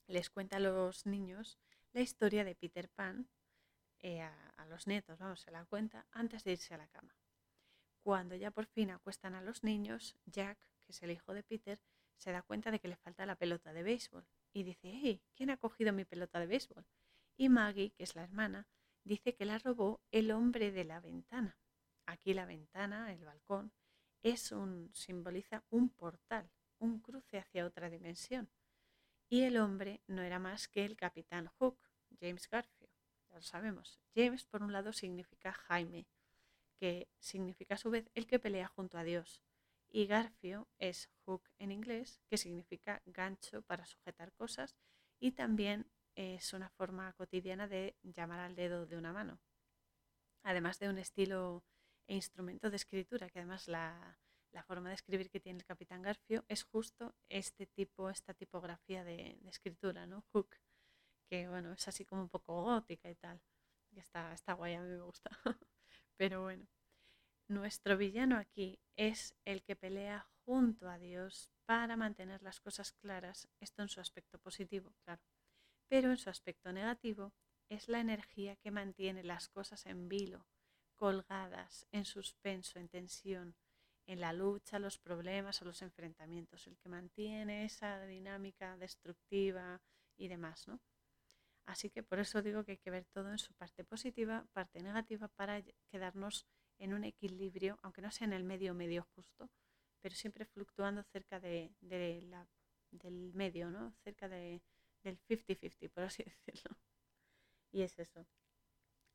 les cuenta a los niños la historia de Peter Pan, eh, a, los nietos, vamos, se la cuenta antes de irse a la cama. Cuando ya por fin acuestan a los niños, Jack, que es el hijo de Peter, se da cuenta de que le falta la pelota de béisbol y dice, hey, ¿quién ha cogido mi pelota de béisbol? Y Maggie, que es la hermana, dice que la robó el hombre de la ventana. Aquí la ventana, el balcón, es un, simboliza un portal un cruce hacia otra dimensión. Y el hombre no era más que el capitán Hook, James Garfield. Ya lo sabemos. James, por un lado, significa Jaime, que significa a su vez el que pelea junto a Dios. Y Garfio es hook en inglés, que significa gancho para sujetar cosas y también es una forma cotidiana de llamar al dedo de una mano. Además de un estilo e instrumento de escritura, que además la, la forma de escribir que tiene el capitán Garfio es justo este tipo, esta tipografía de, escritura, ¿no? Hook, que bueno, es así como un poco gótica y tal. Y está, está guay, a mí me gusta. Pero bueno, nuestro villano aquí es el que pelea junto a Dios para mantener las cosas claras, esto en su aspecto positivo, claro, pero en su aspecto negativo es la energía que mantiene las cosas en vilo, colgadas, en suspenso, en tensión, en la lucha, los problemas o los enfrentamientos, el que mantiene esa dinámica destructiva y demás, ¿no? Así que por eso digo que hay que ver todo en su parte positiva, parte negativa, para quedarnos en un equilibrio, aunque no sea en el medio medio justo, pero siempre fluctuando cerca de, la, del medio, ¿no? Cerca de, del 50-50, por así decirlo. Y es eso.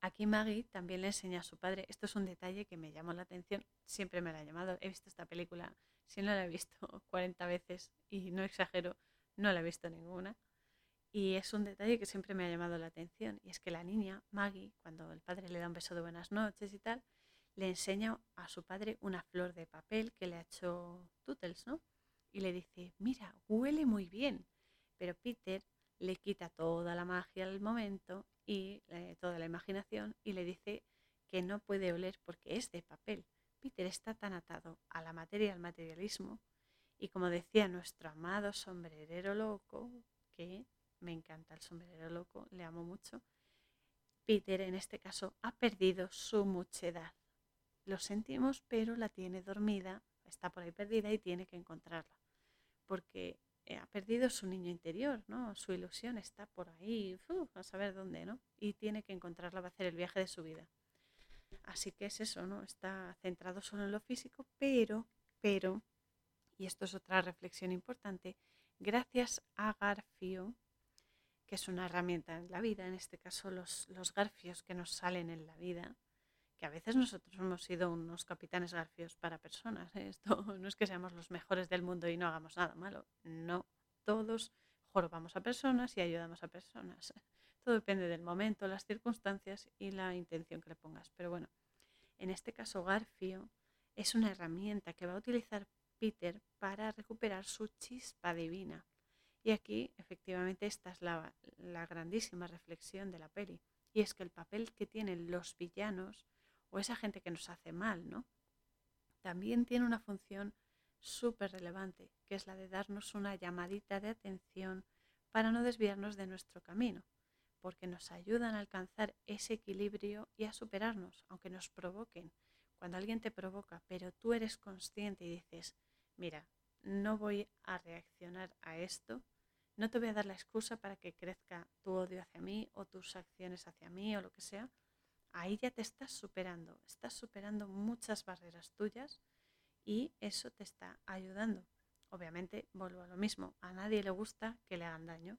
Aquí Maggie también le enseña a su padre, esto es un detalle que me llamó la atención, siempre me la ha llamado, he visto esta película, si no la he visto 40 veces y no exagero, no la he visto ninguna. Y es un detalle que siempre me ha llamado la atención, y es que la niña, Maggie, cuando el padre le da un beso de buenas noches y tal, le enseña a su padre una flor de papel que le ha hecho Tootles, ¿no? Y le dice, mira, huele muy bien. Pero Peter le quita toda la magia al momento y toda la imaginación y le dice que no puede oler porque es de papel. Peter está tan atado a la materia, al materialismo, y como decía nuestro amado sombrerero loco, que me encanta el sombrerero loco, le amo mucho, Peter en este caso ha perdido su muchedad. Lo sentimos, pero la tiene dormida, está por ahí perdida y tiene que encontrarla. Porque eh, ha perdido su niño interior, ¿no? Su ilusión está por ahí, a saber dónde, ¿no? Y tiene que encontrarla, va a hacer el viaje de su vida. Así que es eso, ¿no? Está centrado solo en lo físico, pero, pero, y esto es otra reflexión importante, gracias a Garfio, que es una herramienta en la vida, en este caso los, los garfios que nos salen en la vida, que a veces nosotros hemos sido unos capitanes garfios para personas. ¿eh? Esto no es que seamos los mejores del mundo y no hagamos nada malo. No, todos jorobamos a personas y ayudamos a personas. Todo depende del momento, las circunstancias y la intención que le pongas. Pero bueno, en este caso Garfio es una herramienta que va a utilizar Peter para recuperar su chispa divina. Y aquí efectivamente esta es la, la grandísima reflexión de la peli. Y es que el papel que tienen los villanos o esa gente que nos hace mal, ¿no? También tiene una función súper relevante, que es la de darnos una llamadita de atención para no desviarnos de nuestro camino, porque nos ayudan a alcanzar ese equilibrio y a superarnos, aunque nos provoquen. Cuando alguien te provoca, pero tú eres consciente y dices, mira, no voy a reaccionar a esto, no te voy a dar la excusa para que crezca tu odio hacia mí o tus acciones hacia mí o lo que sea, ahí ya te estás superando, estás superando muchas barreras tuyas y eso te está ayudando. Obviamente, vuelvo a lo mismo, a nadie le gusta que le hagan daño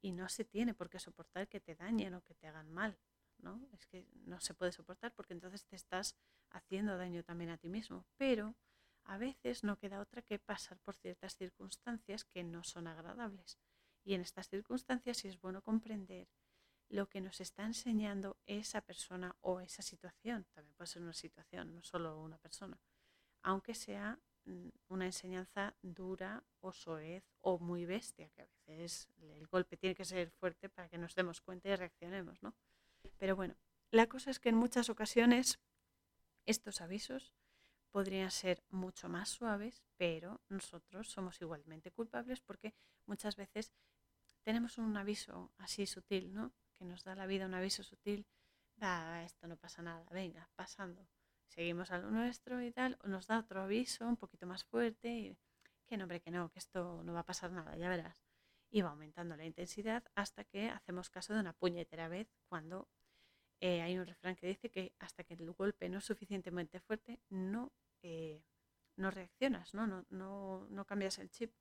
y no se tiene por qué soportar que te dañen o que te hagan mal, ¿no? Es que no se puede soportar porque entonces te estás haciendo daño también a ti mismo, pero a veces no queda otra que pasar por ciertas circunstancias que no son agradables. Y en estas circunstancias sí es bueno comprender lo que nos está enseñando esa persona o esa situación. También puede ser una situación, no solo una persona. Aunque sea mm, una enseñanza dura o soez o muy bestia, que a veces el golpe tiene que ser fuerte para que nos demos cuenta y reaccionemos, ¿no? Pero bueno, la cosa es que en muchas ocasiones estos avisos podrían ser mucho más suaves, pero nosotros somos igualmente culpables porque muchas veces tenemos un aviso así sutil, ¿no? Que nos da la vida un aviso sutil, va, esto no pasa nada, venga, pasando. Seguimos a lo nuestro y tal, o nos da otro aviso un poquito más fuerte, y, que no, hombre, que no, que esto no va a pasar nada, ya verás. Y va aumentando la intensidad hasta que hacemos caso de una puñetera vez cuando eh, hay un refrán que dice que hasta que el golpe no es suficientemente fuerte, no, eh, no reaccionas, ¿no? No, no, no cambias el chip.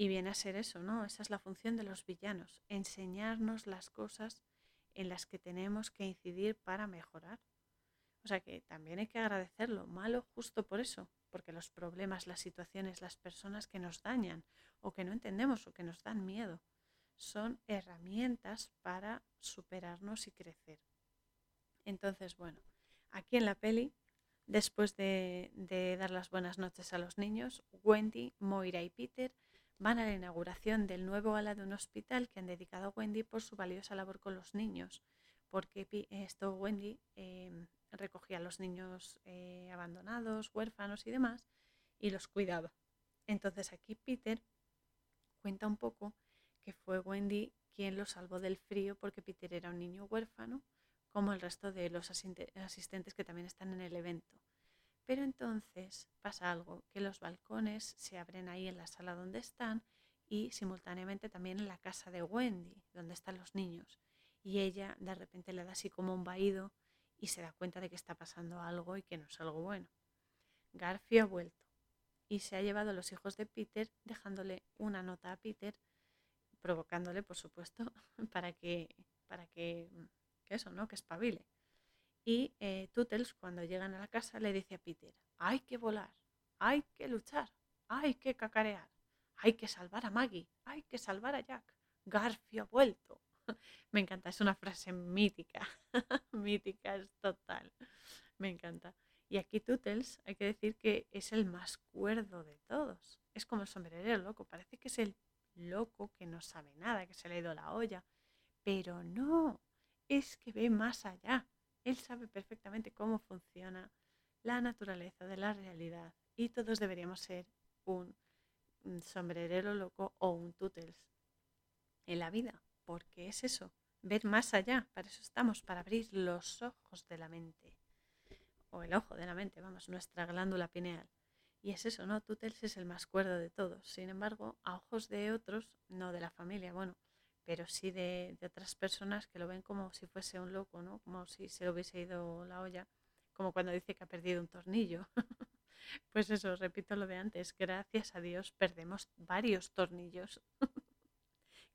Y viene a ser eso, ¿no? Esa es la función de los villanos, enseñarnos las cosas en las que tenemos que incidir para mejorar. O sea que también hay que agradecerlo, malo justo por eso, porque los problemas, las situaciones, las personas que nos dañan o que no entendemos o que nos dan miedo, son herramientas para superarnos y crecer. Entonces, bueno, aquí en la peli, después de, de dar las buenas noches a los niños, Wendy, Moira y Peter van a la inauguración del nuevo ala de un hospital que han dedicado a Wendy por su valiosa labor con los niños. Porque esto Wendy em, recogía a los niños eh, abandonados, huérfanos y demás, y los cuidaba. Entonces aquí Peter cuenta un poco que fue Wendy quien lo salvó del frío porque Peter era un niño huérfano, como el resto de los asistentes que también están en el evento. Pero entonces pasa algo, que los balcones se abren ahí en la sala donde están y simultáneamente también en la casa de Wendy, donde están los niños. Y ella de repente le da así como un vaído y se da cuenta de que está pasando algo y que no es algo bueno. Garfio ha vuelto y se ha llevado a los hijos de Peter dejándole una nota a Peter, provocándole, por supuesto, para que, para que, eso, ¿no? Que espabile. Y eh, Tuttles, cuando llegan a la casa, le dice a Peter, hay que volar, hay que luchar, hay que cacarear, hay que salvar a Maggie, hay que salvar a Jack. Garfio ha vuelto. Me encanta, es una frase mítica, mítica, es total. Me encanta. Y aquí Tuttles, hay que decir que es el más cuerdo de todos. Es como el sombrerero loco, parece que es el loco que no sabe nada, que se le ha ido la olla. Pero no, es que ve más allá. Él sabe perfectamente cómo funciona la naturaleza de la realidad y todos deberíamos ser un sombrerero loco o un Tuttles en la vida porque es eso, ver más allá, para eso estamos, para abrir los ojos de la mente, o el ojo de la mente, vamos, nuestra glándula pineal. Y es eso, ¿no? Tutels es el más cuerdo de todos. Sin embargo, a ojos de otros, no de la familia, bueno, pero sí de, de, otras personas que lo ven como si fuese un loco, ¿no? Como si se le hubiese ido la olla, como cuando dice que ha perdido un tornillo. pues eso, repito lo de antes, gracias a Dios perdemos varios tornillos.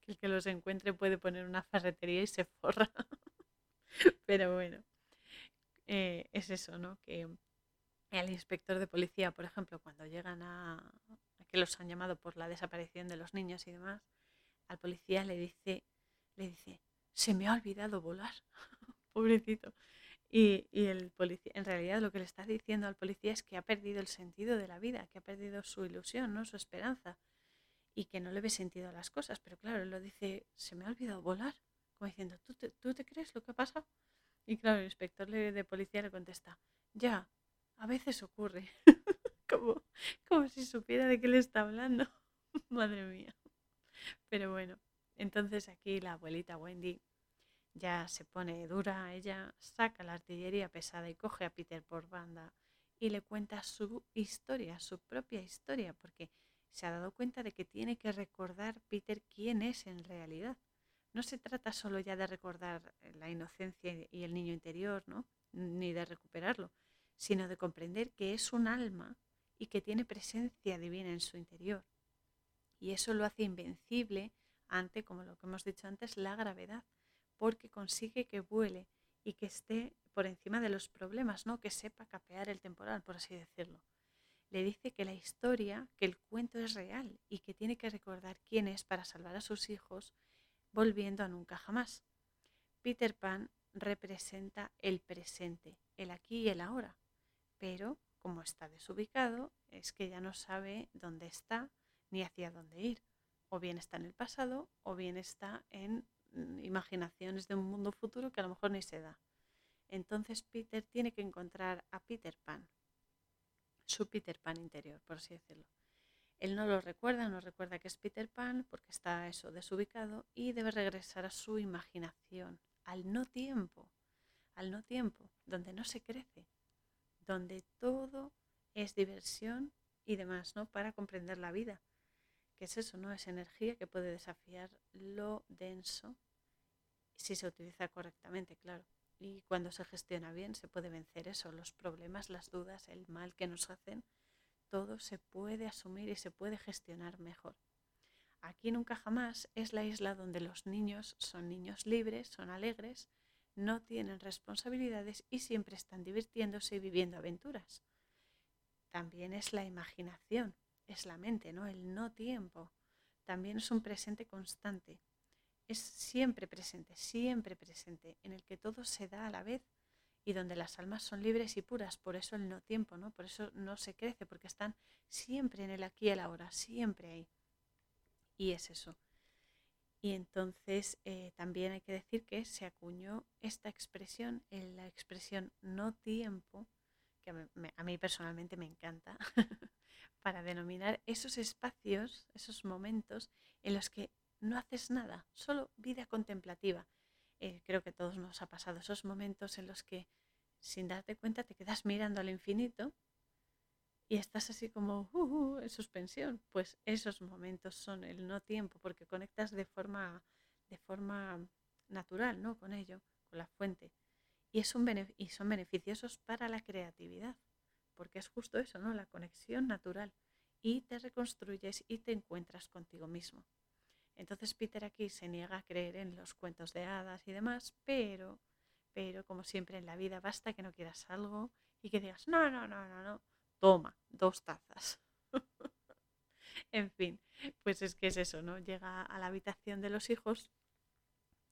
que el que los encuentre puede poner una ferretería y se forra. Pero bueno, eh, es eso, ¿no? Que el inspector de policía, por ejemplo, cuando llegan a, a, que los han llamado por la desaparición de los niños y demás, al policía le dice, le dice, se me ha olvidado volar, pobrecito. Y, y, el policía, en realidad lo que le está diciendo al policía es que ha perdido el sentido de la vida, que ha perdido su ilusión, ¿no? su esperanza y que no le ve sentido a las cosas. Pero claro, él lo dice, se me ha olvidado volar, como diciendo, ¿tú te, ¿tú te crees lo que ha pasado? Y claro, el inspector de policía le contesta, ya, a veces ocurre, como, como si supiera de qué le está hablando. Madre mía. Pero bueno, entonces aquí la abuelita Wendy ya se pone dura, ella saca la artillería pesada y coge a Peter por banda y le cuenta su historia, su propia historia, porque se ha dado cuenta de que tiene que recordar Peter quién es en realidad. No se trata solo ya de recordar eh, la inocencia y el niño interior, ¿no? ni de recuperarlo, sino de comprender que es un alma y que tiene presencia divina en su interior. Y eso lo hace invencible ante, como lo que hemos dicho antes, la gravedad, porque consigue que vuele y que esté por encima de los problemas, ¿no? que sepa capear el temporal, por así decirlo le dice que la historia, que el cuento es real y que tiene que recordar quién es para salvar a sus hijos, volviendo a nunca jamás. Peter Pan representa el presente, el aquí y el ahora, pero como está desubicado, es que ya no sabe dónde está ni hacia dónde ir. O bien está en el pasado o bien está en mm, imaginaciones de un mundo futuro que a lo mejor ni se da. Entonces Peter tiene que encontrar a Peter Pan, su Peter Pan interior, por así decirlo. Él no lo recuerda, no recuerda que es Peter Pan porque está eso desubicado y debe regresar a su imaginación, al no tiempo, al no tiempo, donde no se crece, donde todo es diversión y demás, ¿no? Para comprender la vida. Es eso, ¿no? Es energía que puede desafiar lo denso si se utiliza correctamente, claro. Y cuando se gestiona bien se puede vencer eso, los problemas, las dudas, el mal que nos hacen, todo se puede asumir y se puede gestionar mejor. Aquí nunca jamás es la isla donde los niños son niños libres, son alegres, no tienen responsabilidades y siempre están divirtiéndose y viviendo aventuras. También es la imaginación, es la mente, ¿no? El no tiempo. También es un presente constante es siempre presente, siempre presente, en el que todo se da a la vez y donde las almas son libres y puras, por eso el no tiempo, ¿no? Por eso no se crece, porque están siempre en el aquí y el ahora, siempre ahí. Y es eso. Y entonces eh, también hay que decir que se acuñó esta expresión, la expresión no tiempo, que a mí, personalmente me encanta, para denominar esos espacios, esos momentos en los que no haces nada, solo vida contemplativa. Eh, creo que todos nos ha pasado esos momentos en los que sin darte cuenta te quedas mirando al infinito y estás así como uh, uh, en suspensión, pues esos momentos son el no tiempo, porque conectas de forma, de forma natural ¿no? con ello, con la fuente. Y, es un y son beneficiosos para la creatividad, porque es justo eso, ¿no? la conexión natural. Y te reconstruyes y te encuentras contigo mismo. Entonces Peter aquí se niega a creer en los cuentos de hadas y demás, pero, pero como siempre en la vida basta que no quieras algo y que digas, no, no, no, no, no, toma, dos tazas. en fin, pues es que es eso, ¿no? Llega a la habitación de los hijos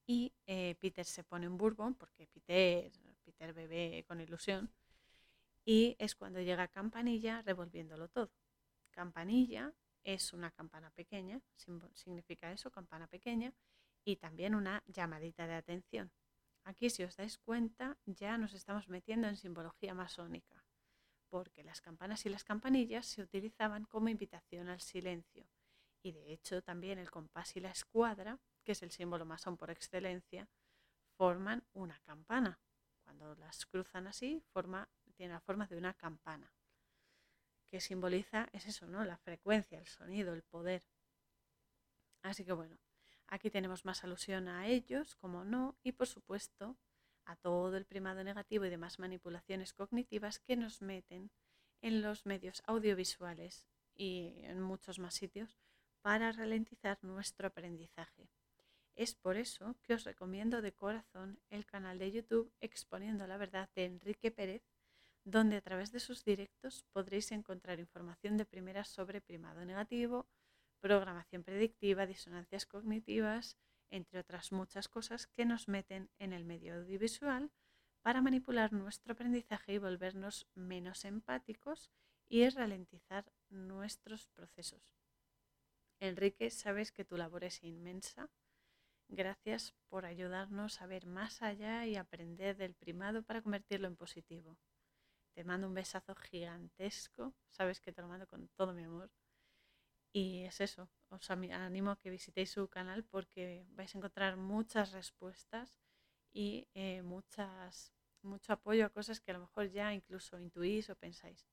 y eh, Peter se pone en Bourbon, porque Peter, Peter bebe con ilusión, y es cuando llega Campanilla revolviéndolo todo. Campanilla es una campana pequeña, significa eso, campana pequeña, y también una llamadita de atención. Aquí, si os dais cuenta, ya nos estamos metiendo en simbología masónica porque las campanas y las campanillas se utilizaban como invitación al silencio. Y de hecho también el compás y la escuadra, que es el símbolo masón por excelencia, forman una campana. Cuando las cruzan así, forma, tiene la forma de una campana, que simboliza, es eso, ¿no? La frecuencia, el sonido, el poder. Así que bueno, aquí tenemos más alusión a ellos, como no, y por supuesto a todo el primado negativo y demás manipulaciones cognitivas que nos meten en los medios audiovisuales y en muchos más sitios para ralentizar nuestro aprendizaje. Es por eso que os recomiendo de corazón el canal de YouTube Exponiendo la Verdad de Enrique Pérez, donde a través de sus directos podréis encontrar información de primeras sobre primado negativo, programación predictiva, disonancias cognitivas, entre otras muchas cosas que nos meten en el medio audiovisual para manipular nuestro aprendizaje y volvernos menos empáticos y ralentizar nuestros procesos. Enrique, sabes que tu labor es inmensa. Gracias por ayudarnos a ver más allá y aprender del primado para convertirlo en positivo. Te mando un besazo gigantesco, sabes que te lo mando con todo mi amor y es eso, os animo a que visitéis su canal porque vais a encontrar muchas respuestas y eh, muchas, mucho apoyo a cosas que a lo mejor ya incluso intuís o pensáis.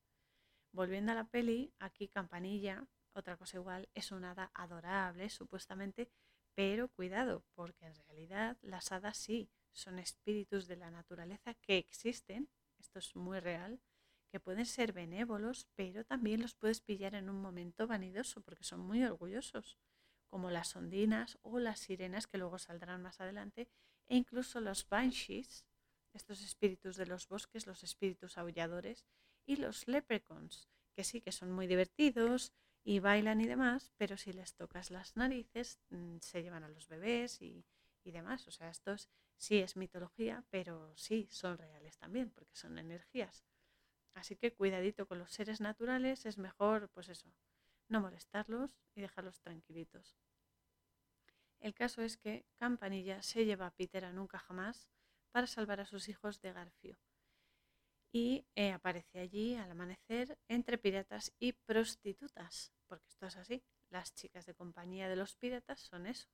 Volviendo a la peli, aquí Campanilla, otra cosa igual, es una hada adorable, supuestamente, pero cuidado, porque en realidad las hadas sí son espíritus de la naturaleza que existen, esto es muy real, que pueden ser benévolos, pero también los puedes pillar en un momento vanidoso porque son muy orgullosos, como las ondinas o las sirenas que luego saldrán más adelante, e incluso los banshees, estos espíritus de los bosques, los espíritus aulladores, y los leprechauns, que sí que son muy divertidos y bailan y demás, pero si les tocas las narices mm, se llevan a los bebés y, y demás. O sea, estos sí es mitología, pero sí son reales también, porque son energías. Así que cuidadito con los seres naturales, es mejor, pues eso, no molestarlos y dejarlos tranquilitos. El caso es que Campanilla se lleva a Peter a nunca jamás para salvar a sus hijos de Garfio. Y eh, aparece allí al amanecer entre piratas y prostitutas, porque esto es así, las chicas de compañía de los piratas son eso.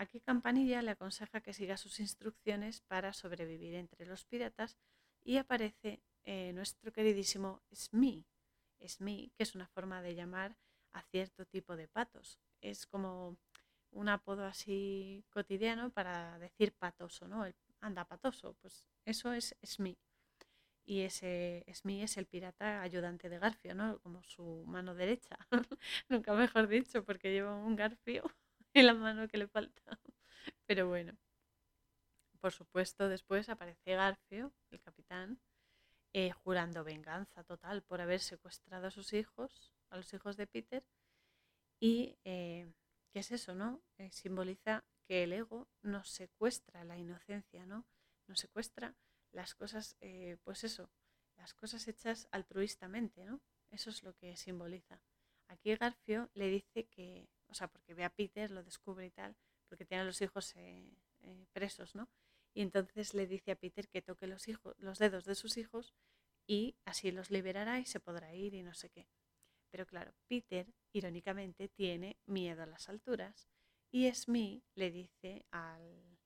Aquí Campanilla le aconseja que siga sus instrucciones para sobrevivir entre los piratas y aparece eh, nuestro queridísimo Smee. Smee, que es una forma de llamar a cierto tipo de patos. Es como un apodo así cotidiano para decir patoso, ¿no? El anda patoso, pues eso es Smee. Y ese Smee es el pirata ayudante de Garfio, ¿no? Como su mano derecha. Nunca mejor dicho, porque lleva un Garfio en la mano que le falta. Pero bueno. Por supuesto, después aparece Garfio, el capitán, eh, jurando venganza total por haber secuestrado a sus hijos, a los hijos de Peter. Y, eh, ¿qué es eso, no? Eh, simboliza que el ego nos secuestra la inocencia, ¿no? Nos secuestra las cosas, pues eso, las cosas hechas altruistamente, ¿no? Eso es lo que simboliza. Aquí Garfio le dice que, o sea, porque ve a Peter, lo descubre y tal, porque tiene a los hijos eh, eh, presos, ¿no? Y entonces le dice a Peter que toque los, hijos, los dedos de sus hijos y así los liberará y se podrá ir y no sé qué. Pero claro, Peter, irónicamente, tiene miedo a las alturas y Smee le dice al,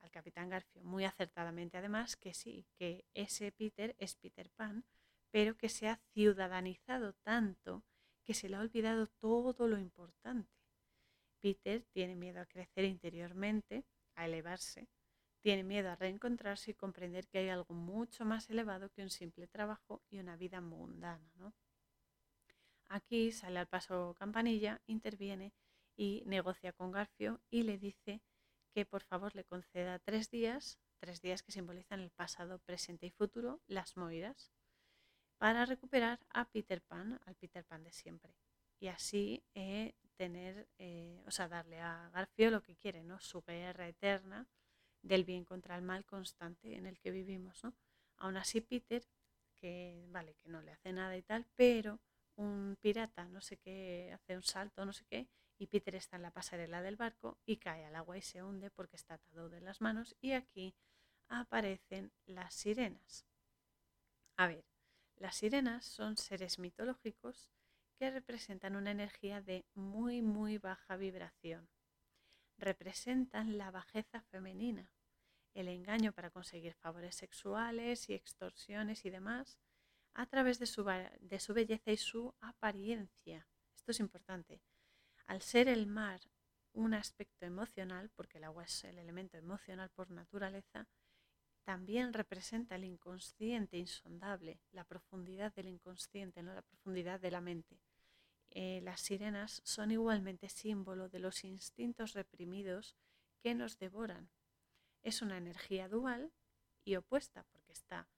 al capitán Garfio, muy acertadamente además, que sí, que ese Peter es Peter Pan, pero que se ha ciudadanizado tanto que se le ha olvidado todo lo importante. Peter tiene miedo a crecer interiormente, a elevarse, tiene miedo a reencontrarse y comprender que hay algo mucho más elevado que un simple trabajo y una vida mundana. ¿no? Aquí sale al paso Campanilla, interviene y negocia con Garfio y le dice que por favor le conceda tres días, tres días que simbolizan el pasado, presente y futuro, las Moiras, para recuperar a Peter Pan, al Peter Pan de siempre. Y así eh, tener, eh, o sea, darle a Garfio lo que quiere, ¿no? Su guerra eterna del bien contra el mal constante en el que vivimos, ¿no? Aún así Peter, que vale, que no le hace nada y tal, pero un pirata, no sé qué, hace un salto, no sé qué, y Peter está en la pasarela del barco y cae al agua y se hunde porque está atado de las manos y aquí aparecen las sirenas. A ver, las sirenas son seres mitológicos que representan una energía de muy, muy baja vibración. Representan la bajeza femenina, el engaño para conseguir favores sexuales y extorsiones y demás a través de su, de su belleza y su apariencia. Esto es importante. Al ser el mar un aspecto emocional, porque el agua es el elemento emocional por naturaleza, también representa el inconsciente insondable, la profundidad del inconsciente, ¿no? la profundidad de la mente. Eh, las sirenas son igualmente símbolo de los instintos reprimidos que nos devoran. Es una energía dual y opuesta, porque está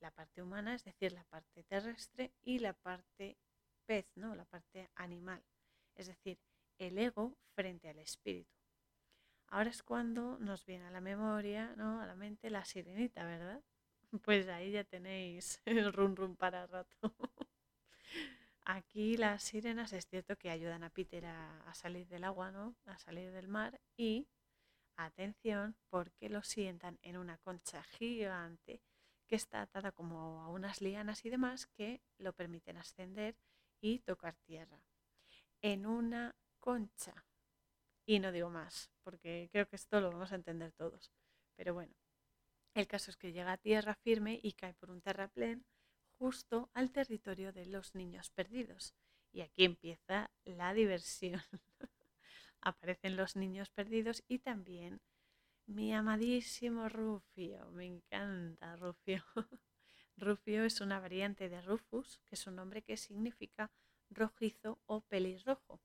la parte humana, es decir, la parte terrestre, y la parte pez, ¿no? la parte animal, es decir, el ego frente al espíritu. Ahora es cuando nos viene a la memoria, ¿no? a la mente, la sirenita, ¿verdad? Pues ahí ya tenéis el rum rum para rato. Aquí las sirenas es cierto que ayudan a Peter a, salir del agua, ¿no? A salir del mar y atención porque lo sientan en una concha gigante que está atada como a unas lianas y demás que lo permiten ascender y tocar tierra. En una concha y no digo más, porque creo que esto lo vamos a entender todos. Pero bueno, el caso es que llega a tierra firme y cae por un terraplén justo al territorio de los niños perdidos. Y aquí empieza la diversión. Aparecen los niños perdidos y también mi amadísimo Rufio. Me encanta Rufio. Rufio es una variante de Rufus, que es un nombre que significa rojizo o pelirrojo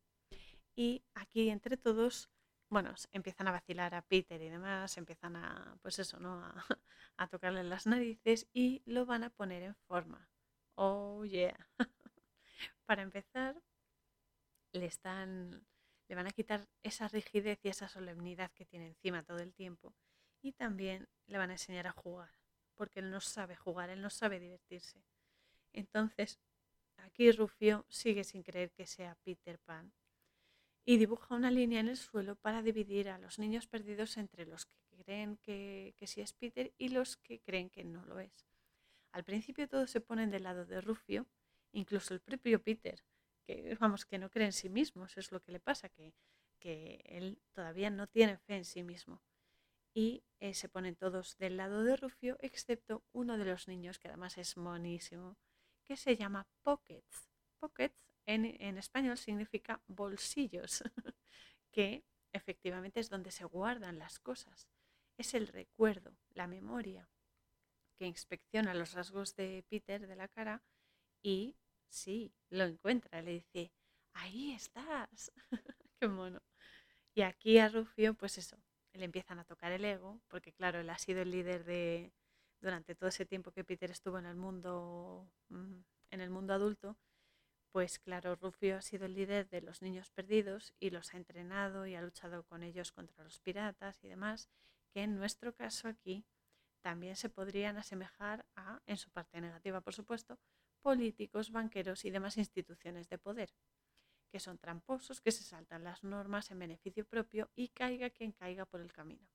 y aquí entre todos, bueno, empiezan a vacilar a Peter y demás, empiezan a, pues eso, ¿no? A, tocarle las narices y lo van a poner en forma. Oh, yeah. Para empezar, le están, le van a quitar esa rigidez y esa solemnidad que tiene encima todo el tiempo y también le van a enseñar a jugar, porque él no sabe jugar, él no sabe divertirse. Entonces, aquí Rufio sigue sin creer que sea Peter Pan y dibuja una línea en el suelo para dividir a los niños perdidos entre los que creen que, sí es Peter y los que creen que no lo es. Al principio todos se ponen del lado de Rufio, incluso el propio Peter, que vamos, que no cree en sí mismo, eso es lo que le pasa, que, que él todavía no tiene fe en sí mismo. Y eh, se ponen todos del lado de Rufio, excepto uno de los niños, que además es monísimo, que se llama Pockets. Pockets en, español significa bolsillos, que efectivamente es donde se guardan las cosas. Es el recuerdo, la memoria, que inspecciona los rasgos de Peter de la cara y sí, lo encuentra, le dice, ahí estás, qué mono. Y aquí a Rufio, pues eso, le empiezan a tocar el ego, porque claro, él ha sido el líder de, durante todo ese tiempo que Peter estuvo en el mundo, mm, en el mundo adulto, pues claro, Rufio ha sido el líder de los niños perdidos y los ha entrenado y ha luchado con ellos contra los piratas y demás, que en nuestro caso aquí también se podrían asemejar a, en su parte negativa por supuesto, políticos, banqueros y demás instituciones de poder. que son tramposos, que se saltan las normas en beneficio propio y caiga quien caiga por el camino.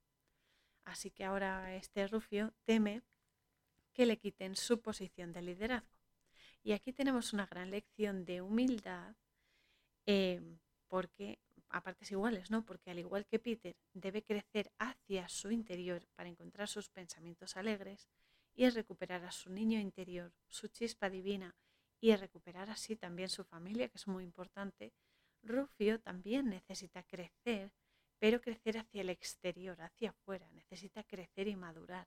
Así que ahora este Rufio teme que le quiten su posición de liderazgo. Y aquí tenemos una gran lección de humildad, eh, porque a partes iguales, ¿no? Porque al igual que Peter debe crecer hacia su interior para encontrar sus pensamientos alegres y recuperar a su niño interior, su chispa divina y recuperar así también su familia, que es muy importante, Rufio también necesita crecer, pero crecer hacia el exterior, hacia afuera, necesita crecer y madurar.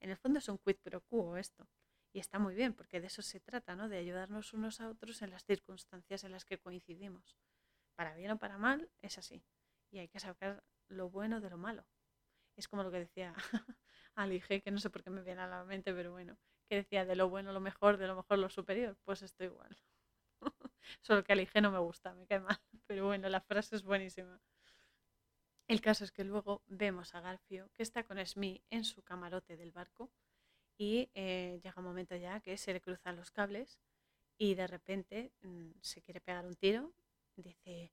En el fondo es un quid pro quo esto. Y está muy bien, porque de eso se trata, ¿no? De ayudarnos unos a otros en las circunstancias en las que coincidimos. Para bien o para mal, es así. Y hay que sacar lo bueno de lo malo. Es como lo que decía Alige, que no sé por qué me viene a la mente, pero bueno, que decía de lo bueno lo mejor, de lo mejor lo superior. Pues esto igual. Solo que Alige no me gusta, me cae mal. Pero bueno, la frase es buenísima. El caso es que luego vemos a Garfio que está con Smee en su camarote del barco y eh, llega un momento ya que se le cruzan los cables y de repente mm, se quiere pegar un tiro. Dice,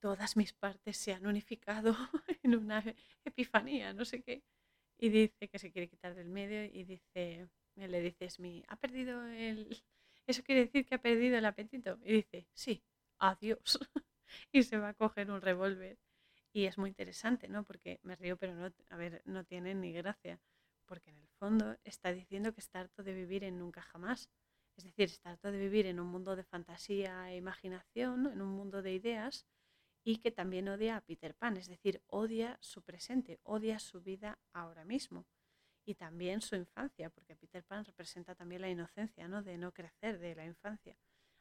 todas mis partes se han unificado en una epifanía, no sé qué. Y dice que se quiere quitar del medio y dice, le dice Smee, ha perdido el... Eso quiere decir que ha perdido el apetito. Y dice, sí, adiós. y se va a coger un revólver. Y es muy interesante, ¿no? Porque me río, pero no, a ver, no tiene ni gracia porque en el fondo está diciendo que está harto de vivir en nunca jamás. Es decir, está harto de vivir en un mundo de fantasía e imaginación, en un mundo de ideas, y que también odia a Peter Pan, es decir, odia su presente, odia su vida ahora mismo y también su infancia, porque Peter Pan representa también la inocencia, ¿no? De no crecer, de la infancia.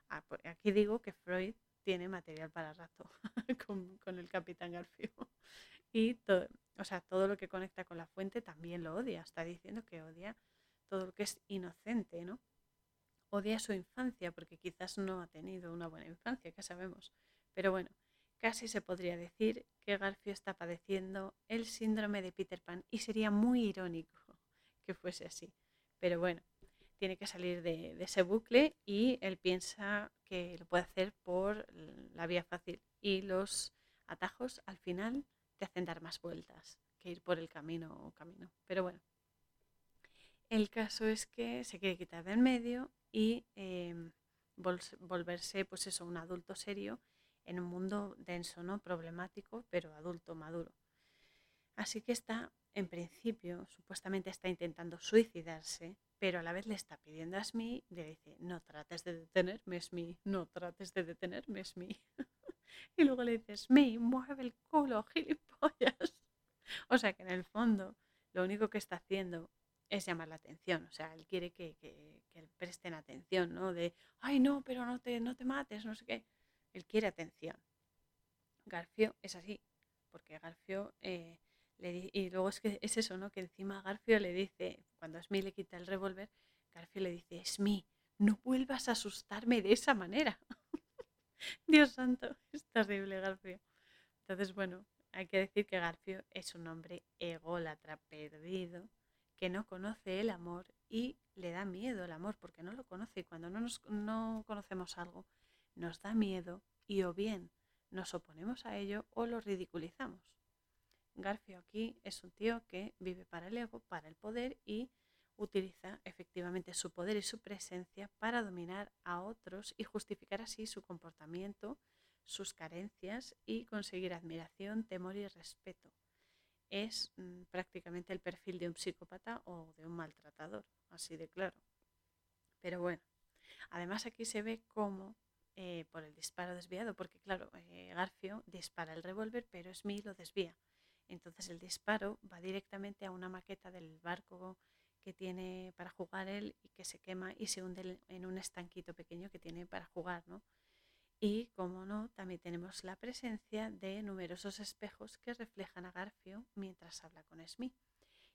Ah, aquí digo que Freud tiene material para rato con, el Capitán Garfio. Y todo, o sea, todo lo que conecta con la fuente también lo odia. Está diciendo que odia todo lo que es inocente, ¿no? Odia su infancia porque quizás no ha tenido una buena infancia, que sabemos. Pero bueno, casi se podría decir que Garfio está padeciendo el síndrome de Peter Pan y sería muy irónico que fuese así. Pero bueno, tiene que salir de, ese bucle y él piensa que lo puede hacer por la vía fácil y los atajos al final te hacen dar más vueltas que ir por el camino o camino. Pero bueno, el caso es que se quiere quitar de en medio y em, volverse, pues eso, un adulto serio en un mundo denso, ¿no? Problemático, pero adulto, maduro. Así que está, en principio, supuestamente está intentando suicidarse, pero a la vez le está pidiendo a Smee, le dice, no trates de detenerme, Smee, no trates de detenerme, Smee. y luego le dices, me mueve el culo, gilipollas. O sea que en el fondo lo único que está haciendo es llamar la atención. O sea, él quiere que, que, presten atención, ¿no? De, ay, no, pero no te, no te mates, no sé qué. Él quiere atención. Garfio es así, porque Garfio... Eh, y luego es que es eso, ¿no? Que encima Garfio le dice, cuando Smee le quita el revólver, Garfio le dice, Smee, no vuelvas a asustarme de esa manera. Dios santo, es terrible Garfio. Entonces, bueno, hay que decir que Garfio es un hombre ególatra, perdido, que no conoce el amor y le da miedo el amor porque no lo conoce. Y cuando no, nos, no conocemos algo, nos da miedo y o bien nos oponemos a ello o lo ridiculizamos. Garfio aquí es un tío que vive para el ego, para el poder y utiliza efectivamente su poder y su presencia para dominar a otros y justificar así su comportamiento, sus carencias y conseguir admiración, temor y respeto. Es mm, prácticamente el perfil de un psicópata o de un maltratador, así de claro. Pero bueno, además aquí se ve cómo eh, por el disparo desviado, porque claro, eh, Garfio dispara el revólver, pero Smee lo desvía. Entonces el disparo va directamente a una maqueta del barco que tiene para jugar él y que se quema y se hunde en un estanquito pequeño que tiene para jugar, ¿no? Y, como no, también tenemos la presencia de numerosos espejos que reflejan a Garfio mientras habla con Smee.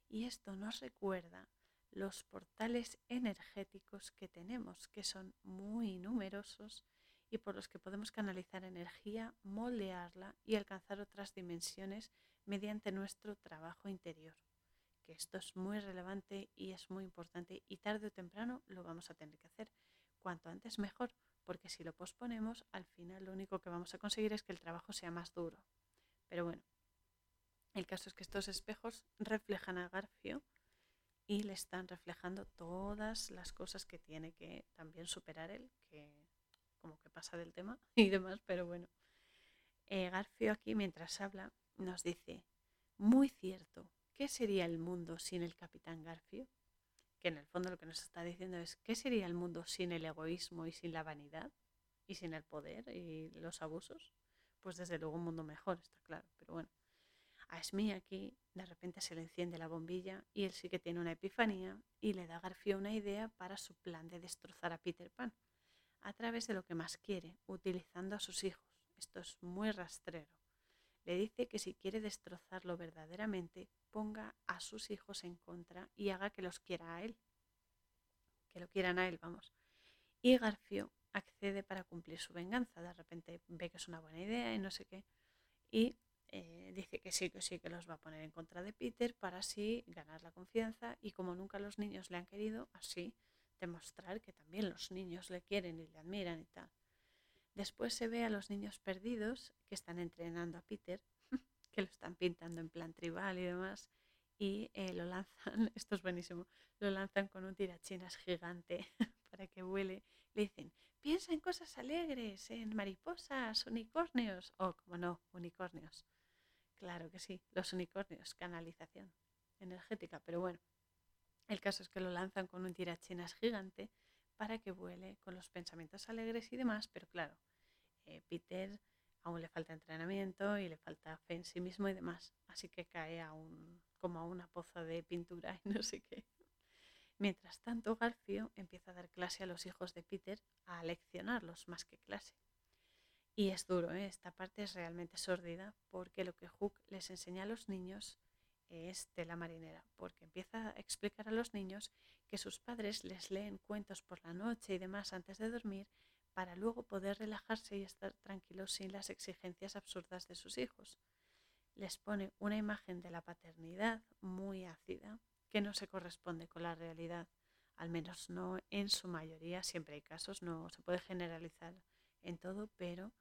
Y esto nos recuerda los portales energéticos que tenemos, que son muy numerosos y por los que podemos canalizar energía, moldearla y alcanzar otras dimensiones mediante nuestro trabajo interior que esto es muy relevante y es muy importante y tarde o temprano lo vamos a tener que hacer. Cuanto antes mejor, porque si lo posponemos, al final lo único que vamos a conseguir es que el trabajo sea más duro. Pero bueno, el caso es que estos espejos reflejan a Garfio y le están reflejando todas las cosas que tiene que también superar él, que como que pasa del tema y demás, pero bueno. Eh, Garfio aquí, mientras habla, nos dice, muy cierto, ¿qué sería el mundo sin el capitán Garfio? Que en el fondo lo que nos está diciendo es, ¿qué sería el mundo sin el egoísmo y sin la vanidad? Y sin el poder y los abusos. Pues desde luego un mundo mejor, está claro, pero bueno. A Smee aquí de repente se le enciende la bombilla y él sí que tiene una epifanía y le da a Garfio una idea para su plan de destrozar a Peter Pan a través de lo que más quiere, utilizando a sus hijos. Esto es muy rastrero. Le dice que si quiere destrozarlo verdaderamente, ponga a sus hijos en contra y haga que los quiera a él. Que lo quieran a él, vamos. Y Garfio accede para cumplir su venganza. De repente ve que es una buena idea y no sé qué. Y eh, dice que sí, que sí, que los va a poner en contra de Peter para así ganar la confianza y como nunca los niños le han querido, así demostrar que también los niños le quieren y le admiran y tal. Después se ve a los niños perdidos que están entrenando a Peter, que lo están pintando en plan tribal y demás, y eh, lo lanzan, esto es buenísimo, lo lanzan con un tirachinas gigante para que vuele. Le dicen, piensa en cosas alegres, en mariposas, unicornios, o como no, unicornios. Claro que sí, los unicornios, canalización energética, pero bueno, el caso es que lo lanzan con un tirachinas gigante para que vuele con los pensamientos alegres y demás, pero claro, eh, Peter aún le falta entrenamiento y le falta fe en sí mismo y demás, así que cae a un, como a una poza de pintura y no sé qué. Mientras tanto, Garfio empieza a dar clase a los hijos de Peter, a leccionarlos más que clase. Y es duro, ¿eh? esta parte es realmente sórdida porque lo que Hook les enseña a los niños es tela marinera, porque empieza a explicar a los niños que sus padres les leen cuentos por la noche y demás antes de dormir para luego poder relajarse y estar tranquilos sin las exigencias absurdas de sus hijos. Les pone una imagen de la paternidad muy ácida que no se corresponde con la realidad, al menos no en su mayoría, siempre hay casos, no se puede generalizar en todo, pero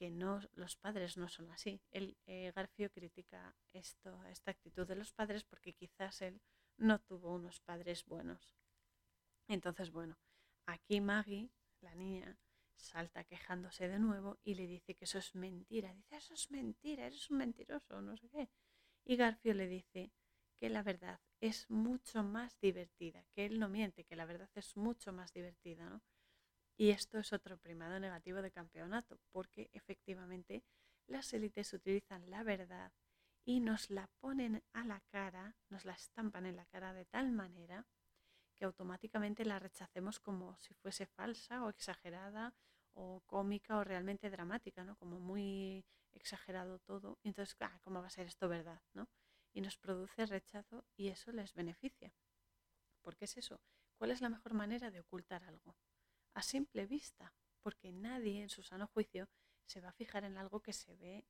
que no, los padres no son así. El, eh, Garfio critica esto, esta actitud de los padres porque quizás él no tuvo unos padres buenos. Entonces, bueno, aquí Maggie, la niña, salta quejándose de nuevo y le dice que eso es mentira. Dice, eso es mentira, eres un mentiroso, no sé qué. Y Garfio le dice que la verdad es mucho más divertida, que él no miente, que la verdad es mucho más divertida, ¿no? Y esto es otro primado negativo de campeonato, porque efectivamente las élites utilizan la verdad y nos la ponen a la cara, nos la estampan en la cara de tal manera que automáticamente la rechacemos como si fuese falsa o exagerada o cómica o realmente dramática, ¿no? Como muy exagerado todo. Y entonces, ah, ¿cómo va a ser esto verdad? ¿no? Y nos produce rechazo y eso les beneficia. ¿Por qué es eso? ¿Cuál es la mejor manera de ocultar algo? A simple vista, porque nadie en su sano juicio se va a fijar en algo que se ve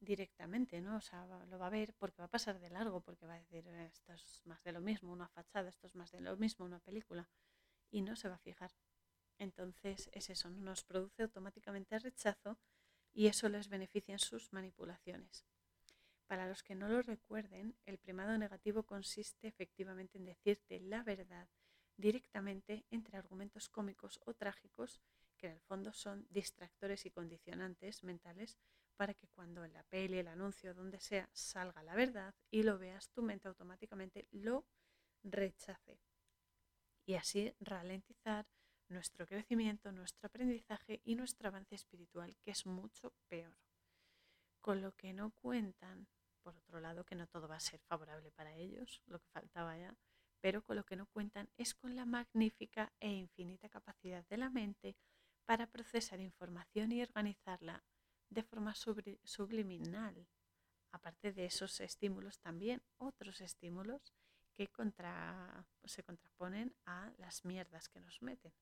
directamente, ¿no? O sea, lo va a ver porque va a pasar de largo, porque va a decir, eh, esto es más de lo mismo, una fachada, esto es más de lo mismo, una película, y no se va a fijar. Entonces es eso, nos produce automáticamente rechazo y eso les beneficia en sus manipulaciones. Para los que no lo recuerden, el primado negativo consiste efectivamente en decirte la verdad directamente entre argumentos cómicos o trágicos que en el fondo son distractores y condicionantes mentales para que cuando en la peli, el anuncio, donde sea, salga la verdad y lo veas, tu mente automáticamente lo rechace. Y así ralentizar nuestro crecimiento, nuestro aprendizaje y nuestro avance espiritual, que es mucho peor. Con lo que no cuentan, por otro lado, que no todo va a ser favorable para ellos, lo que faltaba ya, pero con lo que no cuentan es con la magnífica e infinita capacidad de la mente para procesar información y organizarla de forma subliminal. Aparte de esos estímulos, también otros estímulos que se contraponen a las mierdas que nos meten.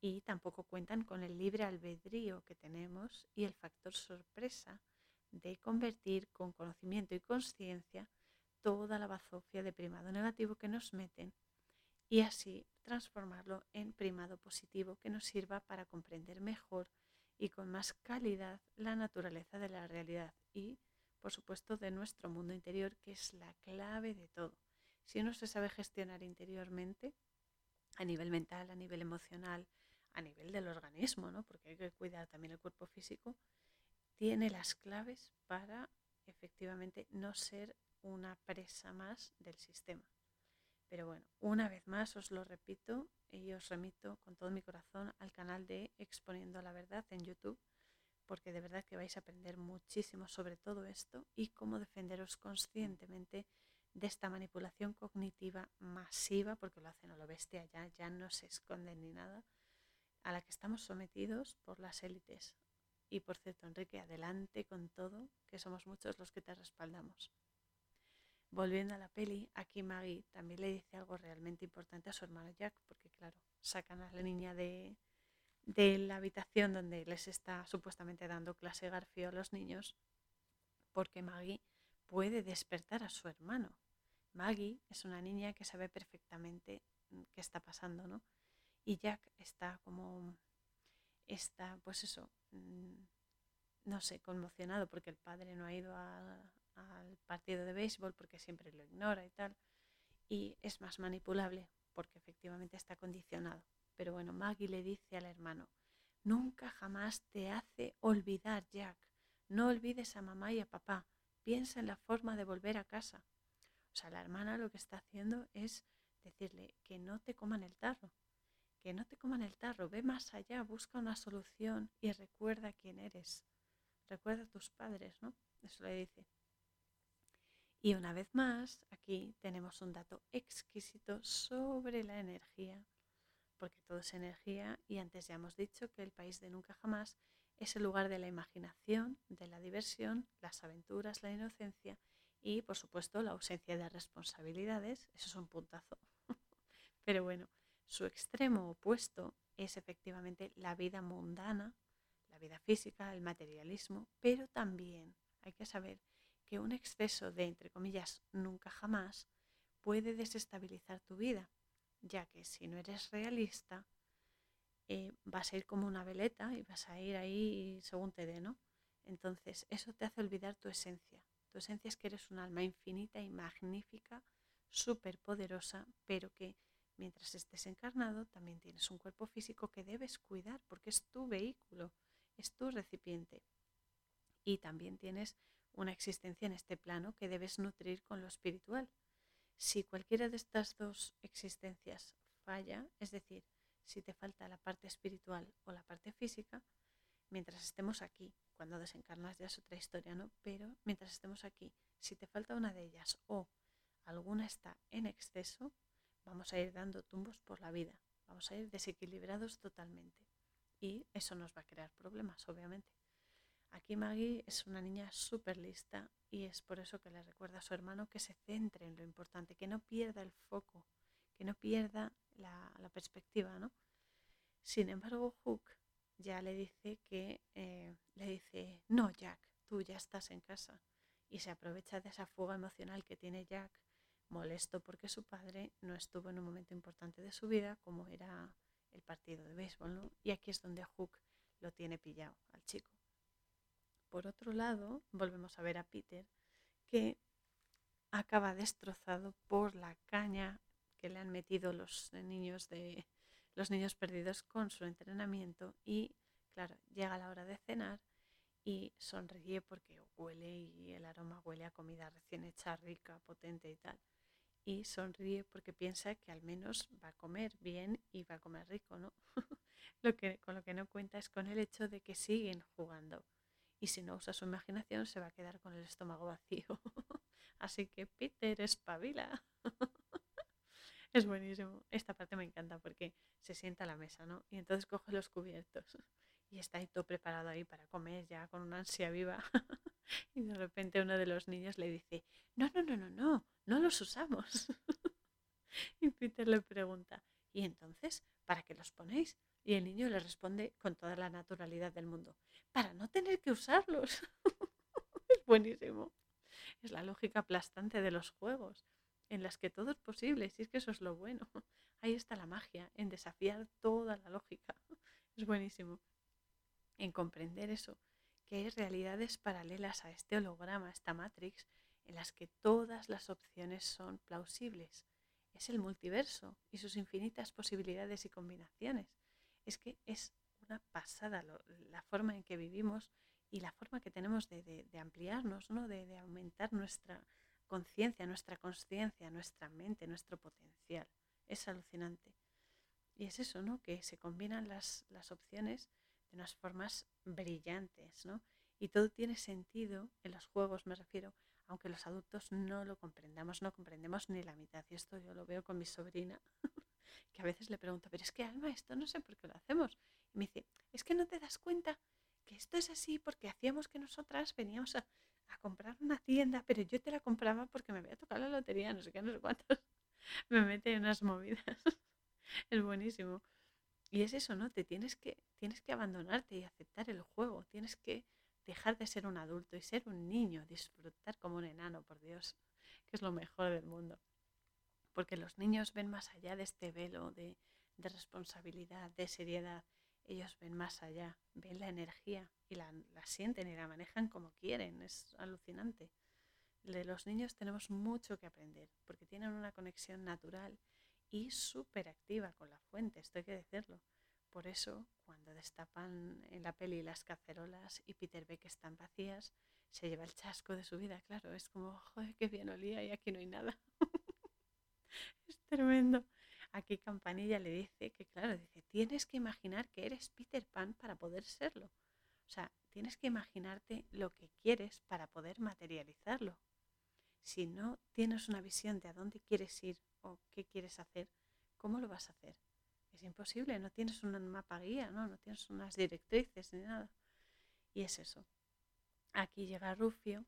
Y tampoco cuentan con el libre albedrío que tenemos y el factor sorpresa de convertir con conocimiento y conciencia toda la bazofia de primado negativo que nos meten y así transformarlo en primado positivo que nos sirva para comprender mejor y con más calidad la naturaleza de la realidad y, por supuesto, de nuestro mundo interior, que es la clave de todo. Si uno se sabe gestionar interiormente, a nivel mental, a nivel emocional, a nivel del organismo, ¿no? porque hay que cuidar también el cuerpo físico, tiene las claves para efectivamente no ser una presa más del sistema. Pero bueno, una vez más os lo repito y os remito con todo mi corazón al canal de Exponiendo la Verdad en YouTube, porque de verdad que vais a aprender muchísimo sobre todo esto y cómo defenderos conscientemente de esta manipulación cognitiva masiva, porque lo hacen a lo bestia ya, ya no se esconden ni nada, a la que estamos sometidos por las élites. Y por cierto, Enrique, adelante con todo, que somos muchos los que te respaldamos. Volviendo a la peli, aquí Maggie también le dice algo realmente importante a su hermano Jack, porque claro, sacan a la niña de, de la habitación donde les está supuestamente dando clase Garfio a los niños, porque Maggie puede despertar a su hermano. Maggie es una niña que sabe perfectamente mm, qué está pasando, ¿no? Y Jack está como, está, pues eso, mm, no sé, conmocionado porque el padre no ha ido al partido de béisbol porque siempre lo ignora y tal. Y es más manipulable porque efectivamente está condicionado. Pero bueno, Maggie le dice al hermano, nunca jamás te hace olvidar, Jack. No olvides a mamá y a papá. Piensa en la forma de volver a casa. O sea, la hermana lo que está haciendo es decirle que no te coman el tarro, que no te coman el tarro, ve más allá, busca una solución y recuerda quién eres. Recuerda a tus padres, ¿no? Eso le dice. Y una vez más, aquí tenemos un dato exquisito sobre la energía, porque todo es energía y antes ya hemos dicho que el país de nunca jamás es el lugar de la imaginación, de la diversión, las aventuras, la inocencia y por supuesto la ausencia de responsabilidades, eso es un puntazo. Pero bueno, su extremo opuesto es efectivamente la vida mundana, la vida física, el materialismo, pero también hay que saber un exceso de, entre comillas, nunca jamás puede desestabilizar tu vida, ya que si no eres realista, eh, vas a ir como una veleta y vas a ir ahí según te dé, ¿no? Entonces, eso te hace olvidar tu esencia, tu esencia es que eres un alma infinita y magnífica, súper poderosa, pero que mientras estés encarnado también tienes un cuerpo físico que debes cuidar porque es tu vehículo, es tu recipiente. Y también tienes una existencia en este plano que debes nutrir con lo espiritual. Si cualquiera de estas dos existencias falla, es decir, si te falta la parte espiritual o la parte física, mientras estemos aquí. Cuando desencarnas ya es otra historia, ¿no? Pero mientras estemos aquí, si te falta una de ellas o alguna está en exceso, vamos a ir dando tumbos por la vida, vamos a ir desequilibrados totalmente. Y eso nos va a crear problemas, obviamente. Aquí Maggie es una niña súper lista y es por eso que le recuerda a su hermano que se centre en lo importante, que no pierda el foco, que no pierda la, perspectiva, ¿no? Sin embargo, Hook ya le dice que, eh, le dice, no, Jack, tú ya estás en casa. Y se aprovecha de esa fuga emocional que tiene Jack, molesto porque su padre no estuvo en un momento importante de su vida, como era el partido de béisbol, ¿no? Y aquí es donde Hook lo tiene pillado al chico. Por otro lado, volvemos a ver a Peter, que acaba destrozado por la caña que le han metido los niños de, los niños perdidos con su entrenamiento y, claro, llega la hora de cenar y sonríe porque huele y el aroma huele a comida recién hecha, rica, potente y tal. Y sonríe porque piensa que al menos va a comer bien y va a comer rico, ¿no? lo que, con lo que no cuenta es con el hecho de que siguen jugando. Y si no usa su imaginación se va a quedar con el estómago vacío. Así que Peter, espabila. Es buenísimo. Esta parte me encanta porque se sienta a la mesa, ¿no? Y entonces coge los cubiertos y está ahí todo preparado ahí para comer ya con una ansia viva. y de repente uno de los niños le dice, no, no, no, no, no, no los usamos. y Peter le pregunta, ¿y entonces para qué los ponéis? Y el niño le responde con toda la naturalidad del mundo, para no tener que usarlos. es buenísimo. Es la lógica aplastante de los juegos en las que todo es posible, si es que eso es lo bueno. ahí está la magia, en desafiar toda la lógica. Es buenísimo. En comprender eso, que hay realidades paralelas a este holograma, a esta Matrix, en las que todas las opciones son plausibles. Es el multiverso y sus infinitas posibilidades y combinaciones. Es que es una pasada la forma en que vivimos y la forma que tenemos de, ampliarnos, ¿no? de, de aumentar nuestra conciencia, nuestra conciencia, nuestra mente, nuestro potencial. Es alucinante. Y es eso, ¿no? Que se combinan las, las opciones de unas formas brillantes, ¿no? Y todo tiene sentido en los juegos, me refiero, aunque los adultos no lo comprendamos, no comprendemos ni la mitad. Y esto yo lo veo con mi sobrina, que a veces le pregunto, pero es que Alma, esto no sé por qué lo hacemos. Me dice, es que no te das cuenta que esto es así porque hacíamos que nosotras veníamos a, a comprar una tienda, pero yo te la compraba porque me había tocado la lotería, no sé qué, no sé cuántos. me mete en unas movidas. es buenísimo. Y es eso, ¿no? Te tienes que, tienes que abandonarte y aceptar el juego. Tienes que dejar de ser un adulto y ser un niño, disfrutar como un enano, por Dios, que es lo mejor del mundo. Porque los niños ven más allá de este velo de, de responsabilidad, de seriedad. Ellos ven más allá, ven la energía y la, la sienten y la manejan como quieren. Es alucinante de los niños tenemos mucho que aprender porque tienen una conexión natural y súper activa con la fuente, esto hay que decirlo. Por eso, cuando destapan en la peli las cacerolas y Peter ve que están vacías, se lleva el chasco de su vida, claro, es como, joder, qué bien olía y aquí no hay nada. es tremendo. Aquí Campanilla le dice que, claro, dice, tienes que imaginar que eres Peter Pan para poder serlo. O sea, tienes que imaginarte lo que quieres para poder materializarlo si no tienes una visión de a dónde quieres ir o qué quieres hacer, ¿cómo lo vas a hacer? Es imposible, no tienes un mapa guía, ¿no? no tienes unas directrices ni nada. Y es eso. Aquí llega Rufio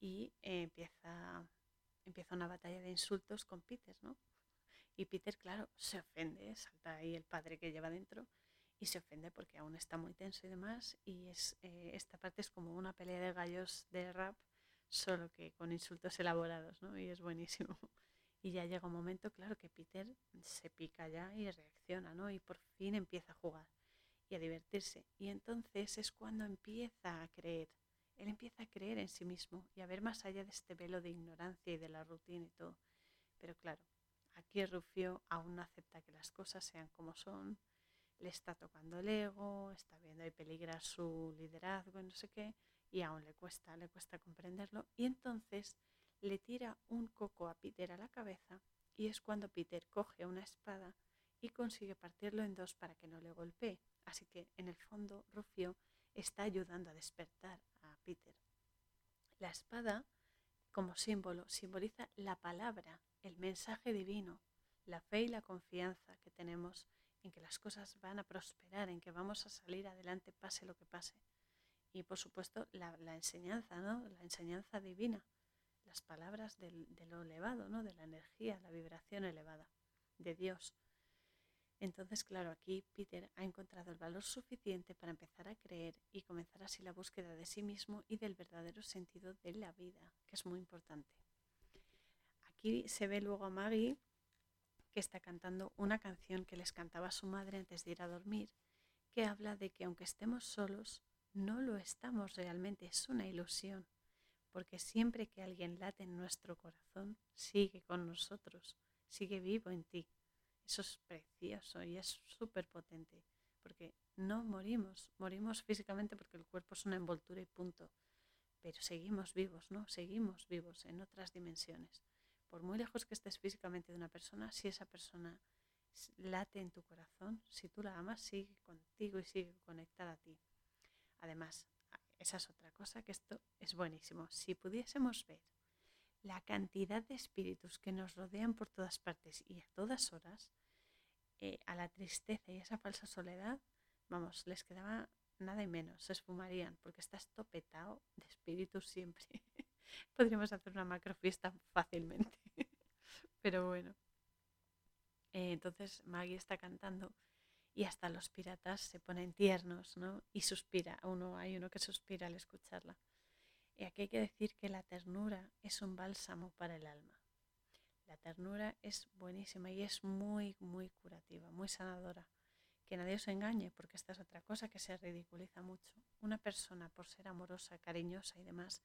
y empieza, empieza una batalla de insultos con Peter, ¿no? Y Peter, claro, se ofende, salta ahí el padre que lleva dentro y se ofende porque aún está muy tenso y demás. Y es, eh, esta parte es como una pelea de gallos de rap solo que con insultos elaborados, ¿no? Y es buenísimo. Y ya llega un momento, claro, que Peter se pica ya y reacciona, ¿no? Y por fin empieza a jugar y a divertirse. Y entonces es cuando empieza a creer. Él empieza a creer en sí mismo y a ver más allá de este velo de ignorancia y de la rutina y todo. Pero claro, aquí Rufio aún no acepta que las cosas sean como son, le está tocando el ego, está viendo ahí peligrar su liderazgo y no sé qué, y aún le cuesta, le cuesta comprenderlo. Y entonces le tira un coco a Peter a la cabeza y es cuando Peter coge una espada y consigue partirlo en dos para que no le golpee. Así que en el fondo Rufio está ayudando a despertar a Peter. La espada, como símbolo, simboliza la palabra, el mensaje divino, la fe y la confianza que tenemos en que las cosas van a prosperar, en que vamos a salir adelante pase lo que pase y por supuesto la, enseñanza, ¿no? la enseñanza divina, las palabras de lo elevado, ¿no? de la energía, la vibración elevada de Dios. Entonces, claro, aquí Peter ha encontrado el valor suficiente para empezar a creer y comenzar así la búsqueda de sí mismo y del verdadero sentido de la vida, que es muy importante. Aquí se ve luego a Maggie que está cantando una canción que les cantaba su madre antes de ir a dormir, que habla de que aunque estemos solos, no lo estamos realmente, es una ilusión, porque siempre que alguien late en nuestro corazón, sigue con nosotros, sigue vivo en ti. Eso es precioso y es súper potente, porque no morimos, morimos físicamente porque el cuerpo es una envoltura y punto, pero seguimos vivos, ¿no? Seguimos vivos en otras dimensiones. Por muy lejos que estés físicamente de una persona, si esa persona late en tu corazón, si tú la amas, sigue contigo y sigue conectada a ti. Además, esa es otra cosa que esto es buenísimo. Si pudiésemos ver la cantidad de espíritus que nos rodean por todas partes y a todas horas, eh, a la tristeza y esa falsa soledad, vamos, les quedaba nada y menos, se esfumarían, porque estás topetado de espíritus siempre. Podríamos hacer una macrofiesta fácilmente. Pero bueno. Eh, entonces Maggie está cantando y hasta los piratas se ponen tiernos, ¿no? Y suspira, uno, hay uno que suspira al escucharla. Y aquí hay que decir que la ternura es un bálsamo para el alma. La ternura es buenísima y es muy, muy curativa, muy sanadora. Que nadie os engañe, porque esta es otra cosa que se ridiculiza mucho. Una persona, por ser amorosa, cariñosa y demás,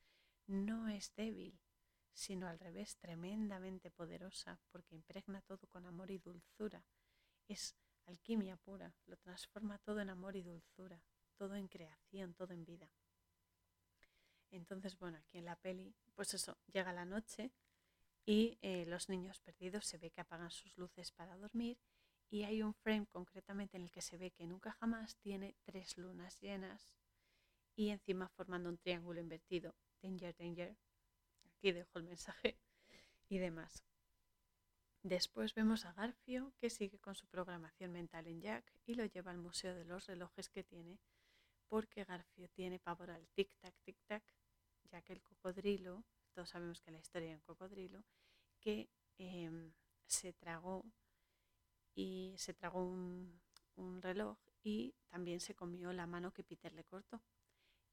no es débil, sino al revés, tremendamente poderosa, porque impregna todo con amor y dulzura. Es alquimia pura, lo transforma todo en amor y dulzura, todo en creación, todo en vida. Entonces, bueno, aquí en la peli, pues eso, llega la noche y eh, los niños perdidos se ve que apagan sus luces para dormir y hay un frame concretamente en el que se ve que nunca jamás tiene tres lunas llenas y encima formando un triángulo invertido. Danger, danger. Aquí dejo el mensaje y demás. Después vemos a Garfio que sigue con su programación mental en Jack y lo lleva al museo de los relojes que tiene porque Garfio tiene pavor al tic-tac, tic-tac, ya que el cocodrilo, todos sabemos que la historia de un cocodrilo, que em, se tragó y se tragó un, un reloj y también se comió la mano que Peter le cortó.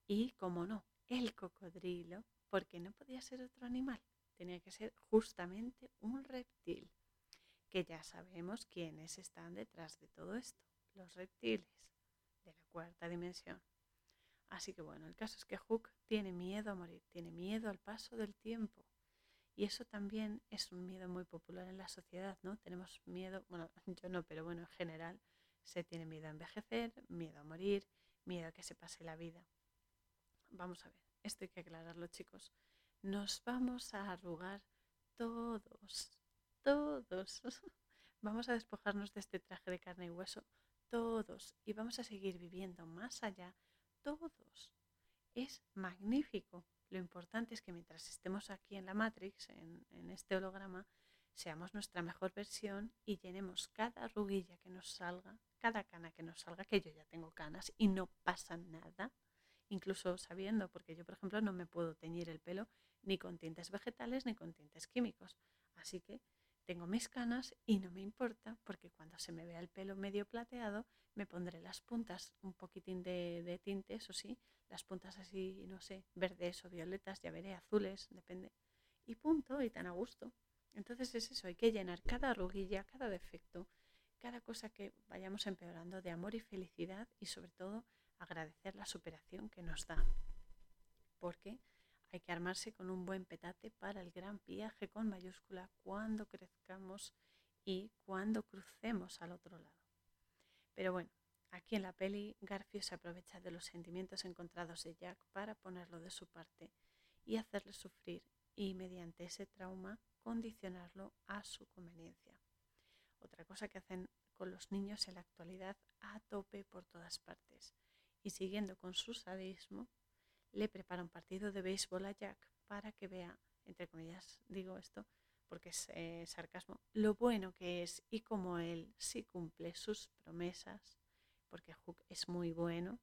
Y como no, el cocodrilo, porque no podía ser otro animal, tenía que ser justamente un reptil que ya sabemos quiénes están detrás de todo esto, los reptiles de la cuarta dimensión. Así que bueno, el caso es que Hook tiene miedo a morir, tiene miedo al paso del tiempo. Y eso también es un miedo muy popular en la sociedad, ¿no? Tenemos miedo, bueno, yo no, pero bueno, en general se tiene miedo a envejecer, miedo a morir, miedo a que se pase la vida. Vamos a ver, esto hay que aclararlo, chicos. Nos vamos a arrugar todos, todos. Vamos a despojarnos de este traje de carne y hueso todos y vamos a seguir viviendo más allá todos. Es magnífico. Lo importante es que mientras estemos aquí en la Matrix, en, este holograma, seamos nuestra mejor versión y llenemos cada arruguilla que nos salga, cada cana que nos salga, que yo ya tengo canas y no pasa nada, incluso sabiendo, porque yo por ejemplo no me puedo teñir el pelo ni con tintes vegetales ni con tintes químicos. Así que tengo mis canas y no me importa porque cuando se me vea el pelo medio plateado me pondré las puntas un poquitín de, de tinte, eso sí, las puntas así, no sé, verdes o violetas, ya veré, azules, depende. Y punto, y tan a gusto. Entonces es eso, hay que llenar cada arruguilla, cada defecto, cada cosa que vayamos empeorando de amor y felicidad y sobre todo agradecer la superación que nos da. Porque hay que armarse con un buen petate para el gran viaje con mayúscula cuando crezcamos y cuando crucemos al otro lado. Pero bueno, aquí en la peli Garfio se aprovecha de los sentimientos encontrados de Jack para ponerlo de su parte y hacerle sufrir y mediante ese trauma condicionarlo a su conveniencia. Otra cosa que hacen con los niños en la actualidad a tope por todas partes y siguiendo con su sadismo le prepara un partido de béisbol a Jack para que vea, entre comillas digo esto porque es eh, sarcasmo, lo bueno que es y como él sí cumple sus promesas, porque Hook es muy bueno,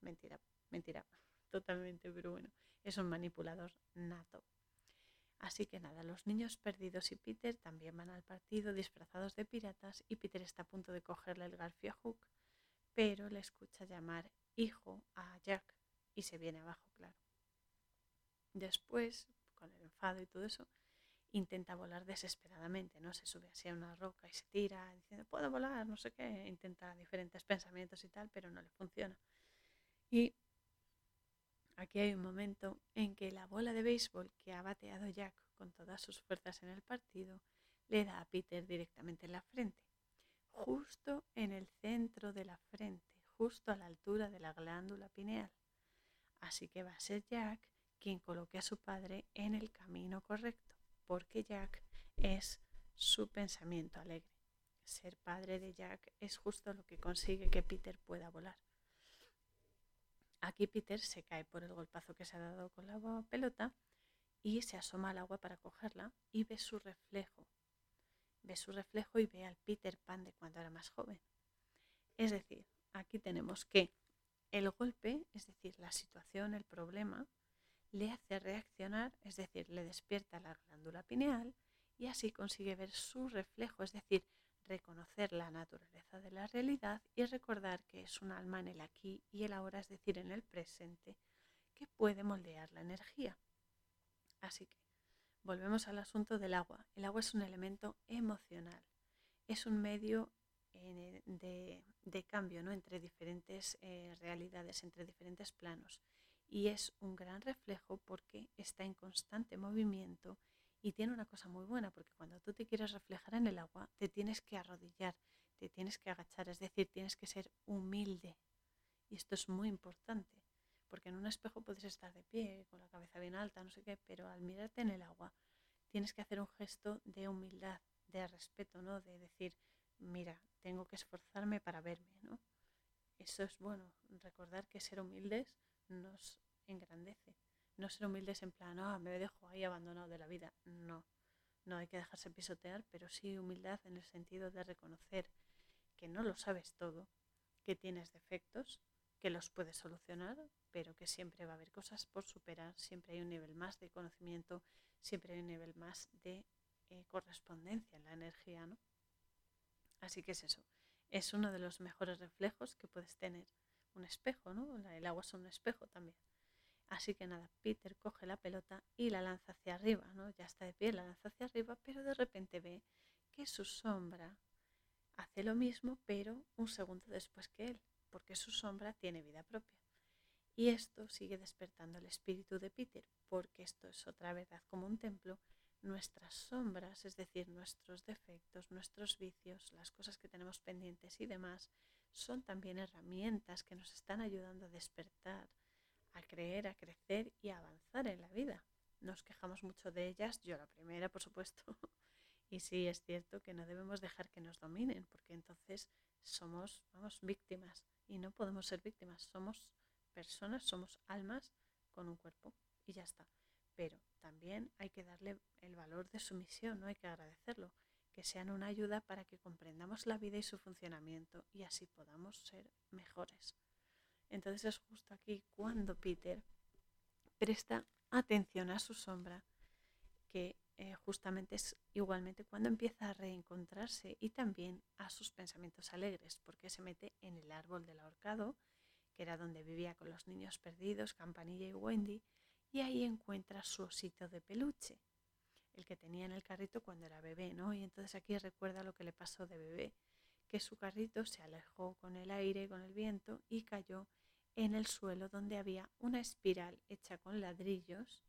mentira, mentira, totalmente, pero bueno, es un manipulador nato. Así que nada, los niños perdidos y Peter también van al partido disfrazados de piratas y Peter está a punto de cogerle el garfio a Hook, pero le escucha llamar hijo a Jack y se viene abajo, claro. Después, con el enfado y todo eso, intenta volar desesperadamente, ¿no? Se sube así a una roca y se tira diciendo, puedo volar, no sé qué, intenta diferentes pensamientos y tal, pero no le funciona. Y aquí hay un momento en que la bola de béisbol que ha bateado Jack con todas sus fuerzas en el partido le da a Peter directamente en la frente, justo en el centro de la frente, justo a la altura de la glándula pineal. Así que va a ser Jack quien coloque a su padre en el camino correcto, porque Jack es su pensamiento alegre. Ser padre de Jack es justo lo que consigue que Peter pueda volar. Aquí Peter se cae por el golpazo que se ha dado con la pelota y se asoma al agua para cogerla y ve su reflejo. Ve su reflejo y ve al Peter Pan de cuando era más joven. Es decir, aquí tenemos que el golpe, es decir, la situación, el problema, le hace reaccionar, es decir, le despierta la glándula pineal y así consigue ver su reflejo, es decir, reconocer la naturaleza de la realidad y recordar que es un alma en el aquí y el ahora, es decir, en el presente, que puede moldear la energía. Así que volvemos al asunto del agua. El agua es un elemento emocional, es un medio de, cambio ¿no? entre diferentes eh, realidades, entre diferentes planos. Y es un gran reflejo porque está en constante movimiento y tiene una cosa muy buena, porque cuando tú te quieres reflejar en el agua, te tienes que arrodillar, te tienes que agachar, es decir, tienes que ser humilde. Y esto es muy importante, porque en un espejo puedes estar de pie, con la cabeza bien alta, no sé qué, pero al mirarte en el agua, tienes que hacer un gesto de humildad, de respeto, ¿no? De decir, mira, tengo que esforzarme para verme, ¿no? Eso es bueno, recordar que ser humildes nos engrandece. No ser humildes en plan, ah, me dejo ahí abandonado de la vida. No, no hay que dejarse pisotear, pero sí humildad en el sentido de reconocer que no lo sabes todo, que tienes defectos, que los puedes solucionar, pero que siempre va a haber cosas por superar, siempre hay un nivel más de conocimiento, siempre hay un nivel más de eh, correspondencia en la energía, ¿no? Así que es eso, es uno de los mejores reflejos que puedes tener. Un espejo, ¿no? El agua es un espejo también. Así que nada, Peter coge la pelota y la lanza hacia arriba, ¿no? Ya está de pie, la lanza hacia arriba, pero de repente ve que su sombra hace lo mismo, pero un segundo después que él, porque su sombra tiene vida propia. Y esto sigue despertando el espíritu de Peter, porque esto es otra verdad como un templo nuestras sombras, es decir, nuestros defectos, nuestros vicios, las cosas que tenemos pendientes y demás, son también herramientas que nos están ayudando a despertar, a creer, a crecer y a avanzar en la vida. Nos quejamos mucho de ellas, yo la primera, por supuesto. y sí, es cierto que no debemos dejar que nos dominen, porque entonces somos, vamos, víctimas. Y no podemos ser víctimas, somos personas, somos almas con un cuerpo y ya está pero también hay que darle el valor de su misión, no hay que agradecerlo, que sean una ayuda para que comprendamos la vida y su funcionamiento y así podamos ser mejores. Entonces es justo aquí cuando Peter presta atención a su sombra, que eh, justamente es igualmente cuando empieza a reencontrarse y también a sus pensamientos alegres, porque se mete en el árbol del ahorcado, que era donde vivía con los niños perdidos, Campanilla y Wendy, y ahí encuentra su osito de peluche, el que tenía en el carrito cuando era bebé, ¿no? Y entonces aquí recuerda lo que le pasó de bebé, que su carrito se alejó con el aire, con el viento y cayó en el suelo donde había una espiral hecha con ladrillos.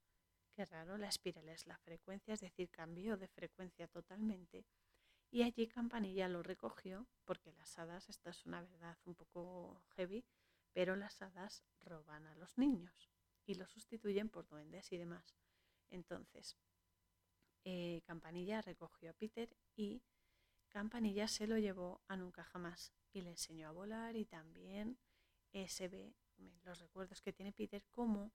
Qué raro, la espiral es la frecuencia, es decir, cambió de frecuencia totalmente. Y allí Campanilla lo recogió, porque las hadas, esta es una verdad un poco heavy, pero las hadas roban a los niños y lo sustituyen por duendes y demás. Entonces, eh, Campanilla recogió a Peter y Campanilla se lo llevó a nunca jamás y le enseñó a volar y también eh, se ve los recuerdos que tiene Peter como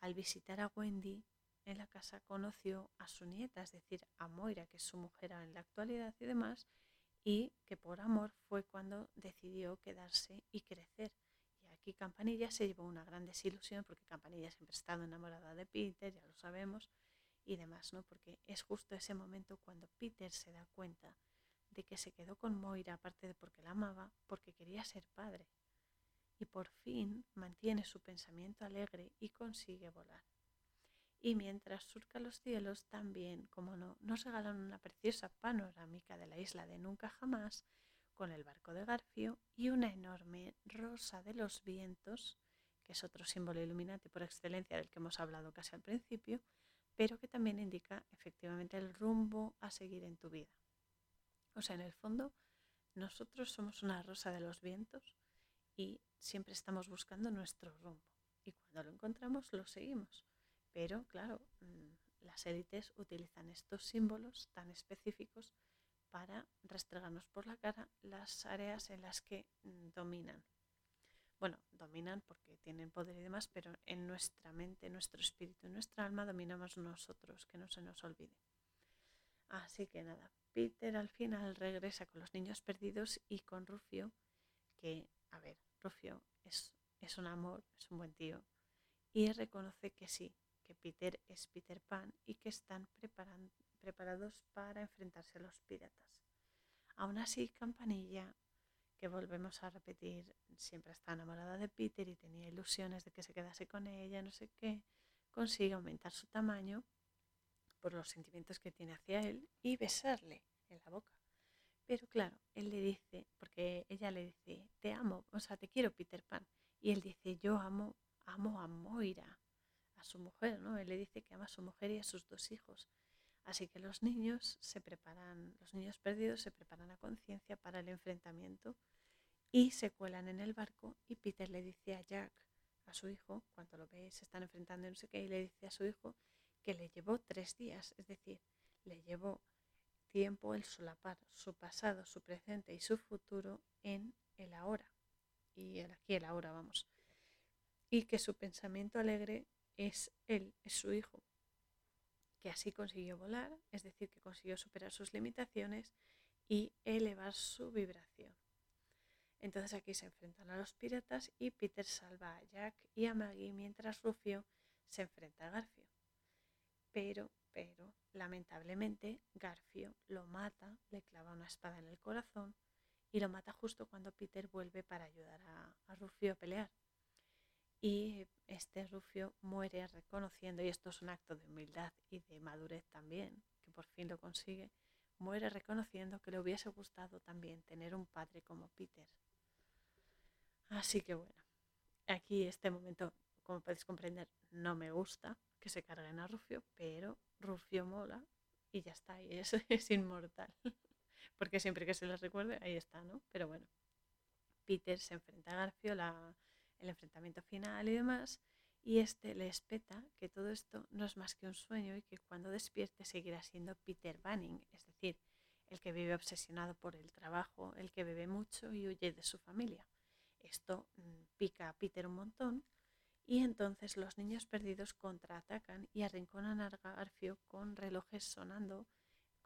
al visitar a Wendy en la casa conoció a su nieta, es decir, a Moira, que es su mujer en la actualidad y demás, y que por amor fue cuando decidió quedarse y crecer y Campanilla se llevó una gran desilusión porque Campanilla siempre ha estado enamorada de Peter, ya lo sabemos, y demás, ¿no? Porque es justo ese momento cuando Peter se da cuenta de que se quedó con Moira, aparte de porque la amaba, porque quería ser padre. Y por fin mantiene su pensamiento alegre y consigue volar. Y mientras surca los cielos, también, como no, nos regalan una preciosa panorámica de la isla de Nunca Jamás, con el barco de Garfio y una enorme rosa de los vientos, que es otro símbolo iluminante por excelencia del que hemos hablado casi al principio, pero que también indica efectivamente el rumbo a seguir en tu vida. O sea, en el fondo, nosotros somos una rosa de los vientos y siempre estamos buscando nuestro rumbo. Y cuando lo encontramos, lo seguimos. Pero, claro, mm, las élites utilizan estos símbolos tan específicos para restregarnos por la cara las áreas en las que mm, dominan. Bueno, dominan porque tienen poder y demás, pero en nuestra mente, nuestro espíritu, nuestra alma dominamos nosotros, que no se nos olvide. Así que nada, Peter al final regresa con los niños perdidos y con Rufio, que, a ver, Rufio es, es un amor, es un buen tío, y reconoce que sí, que Peter es Peter Pan y que están preparando, preparados para enfrentarse a los piratas. Aún así, Campanilla, que volvemos a repetir, siempre está enamorada de Peter y tenía ilusiones de que se quedase con ella, no sé qué, consigue aumentar su tamaño por los sentimientos que tiene hacia él y besarle en la boca. Pero claro, él le dice, porque ella le dice, te amo, o sea, te quiero Peter Pan. Y él dice, yo amo, amo a Moira, a su mujer, ¿no? Él le dice que ama a su mujer y a sus dos hijos. Así que los niños se preparan, los niños perdidos se preparan a conciencia para el enfrentamiento y se cuelan en el barco y Peter le dice a Jack, a su hijo, cuando lo ve, se están enfrentando, no sé qué, y le dice a su hijo que le llevó tres días, es decir, le llevó tiempo el solapar su pasado, su presente y su futuro en el ahora, y el aquí, el ahora, vamos. Y que su pensamiento alegre es él, es su hijo, que así consiguió volar, es decir, que consiguió superar sus limitaciones y elevar su vibración. Entonces aquí se enfrentan a los piratas y Peter salva a Jack y a Maggie mientras Rufio se enfrenta a Garfio. Pero, pero, lamentablemente, Garfio lo mata, le clava una espada en el corazón y lo mata justo cuando Peter vuelve para ayudar a, Rufio a pelear. Y este Rufio muere reconociendo, y esto es un acto de humildad y de madurez también, que por fin lo consigue, muere reconociendo que le hubiese gustado también tener un padre como Peter. Así que bueno, aquí este momento, como podéis comprender, no me gusta que se carguen a Rufio, pero Rufio mola y ya está, y es, es inmortal. Porque siempre que se les recuerde, ahí está, ¿no? Pero bueno, Peter se enfrenta a Garfio, la, el enfrentamiento final y demás, y este le espeta que todo esto no es más que un sueño y que cuando despierte seguirá siendo Peter Banning, es decir, el que vive obsesionado por el trabajo, el que bebe mucho y huye de su familia. Esto mm, pica a Peter un montón y entonces los niños perdidos contraatacan y arrinconan a Garfio con relojes sonando,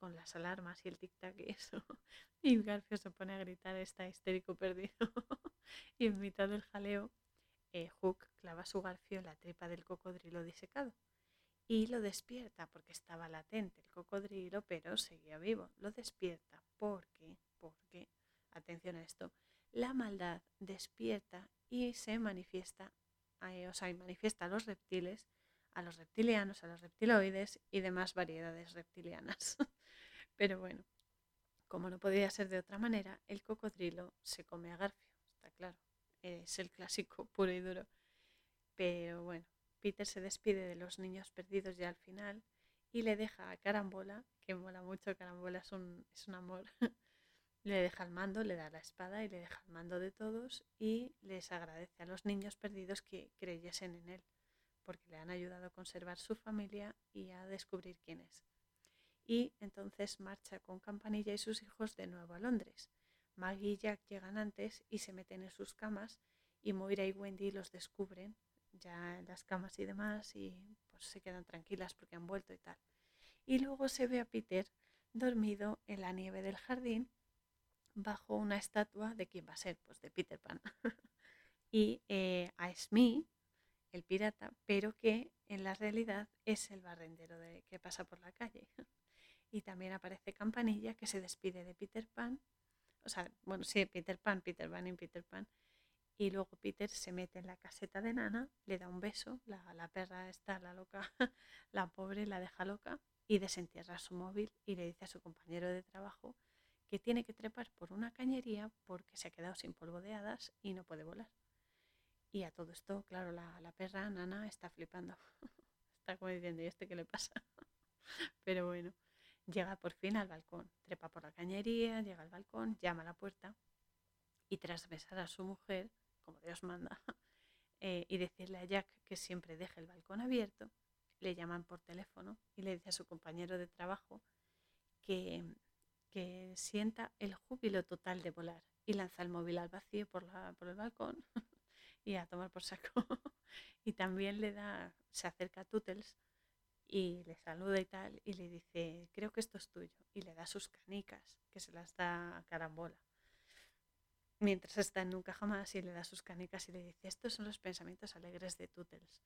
con las alarmas y el tic-tac y eso. Y Garfio se pone a gritar, está histérico perdido. y en mitad del jaleo, eh, Hook clava su garfio en la tripa del cocodrilo disecado. Y lo despierta porque estaba latente el cocodrilo, pero seguía vivo. Lo despierta porque, porque, atención a esto, la maldad despierta y se manifiesta, eh, o sea, manifiesta a los reptiles, a los reptilianos, a los reptiloides y demás variedades reptilianas. Pero bueno, como no podía ser de otra manera, el cocodrilo se come a Garfio, está claro, es el clásico puro y duro. Pero bueno, Peter se despide de los niños perdidos ya al final y le deja a Carambola, que mola mucho, Carambola es un, es un amor, Le deja el mando, le da la espada y le deja el mando de todos y les agradece a los niños perdidos que creyesen en él, porque le han ayudado a conservar su familia y a descubrir quién es. Y entonces marcha con Campanilla y sus hijos de nuevo a Londres. Maggie y Jack llegan antes y se meten en sus camas y Moira y Wendy los descubren ya en las camas y demás y pues se quedan tranquilas porque han vuelto y tal. Y luego se ve a Peter dormido en la nieve del jardín bajo una estatua de quién va a ser, pues de Peter Pan. y eh, a Smee, el pirata, pero que en la realidad es el barrendero de, que pasa por la calle. Y también aparece Campanilla que se despide de Peter Pan. O sea, bueno, sí, Peter Pan, Peter Pan y Peter Pan. Y luego Peter se mete en la caseta de Nana, le da un beso, la, la perra está, la loca, la pobre la deja loca y desentierra su móvil y le dice a su compañero de trabajo que tiene que trepar por una cañería porque se ha quedado sin polvo de hadas y no puede volar. Y a todo esto, claro, la, perra Nana está flipando. está como diciendo, ¿y este qué le pasa? Pero bueno, llega por fin al balcón, trepa por la cañería, llega al balcón, llama a la puerta y tras besar a su mujer, como Dios manda, eh, y decirle a Jack que siempre deje el balcón abierto, le llaman por teléfono y le dice a su compañero de trabajo que que sienta el júbilo total de volar y lanza el móvil al vacío por, la, por el balcón y a tomar por saco. y también le da, se acerca a Tutels y le saluda y tal y le dice, creo que esto es tuyo. Y le da sus canicas, que se las da a carambola. Mientras está en Nunca Jamás y le da sus canicas y le dice, estos son los pensamientos alegres de Tutels.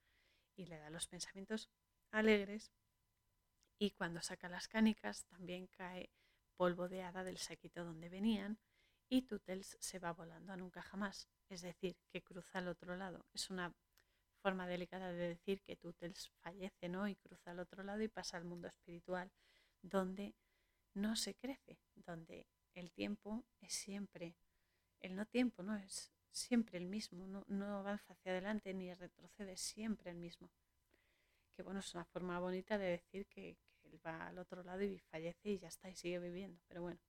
Y le da los pensamientos alegres y cuando saca las canicas también cae polvo de hada del saquito donde venían y Tutels se va volando a nunca jamás, es decir, que cruza al otro lado. Es una forma delicada de decir que Tutels fallece, ¿no? Y cruza al otro lado y pasa al mundo espiritual, donde no se crece, donde el tiempo es siempre, el no tiempo, ¿no? Es siempre el mismo, no, avanza hacia adelante ni retrocede, siempre el mismo. Que bueno, es una forma bonita de decir que, que él va al otro lado y fallece y ya está y sigue viviendo, pero bueno.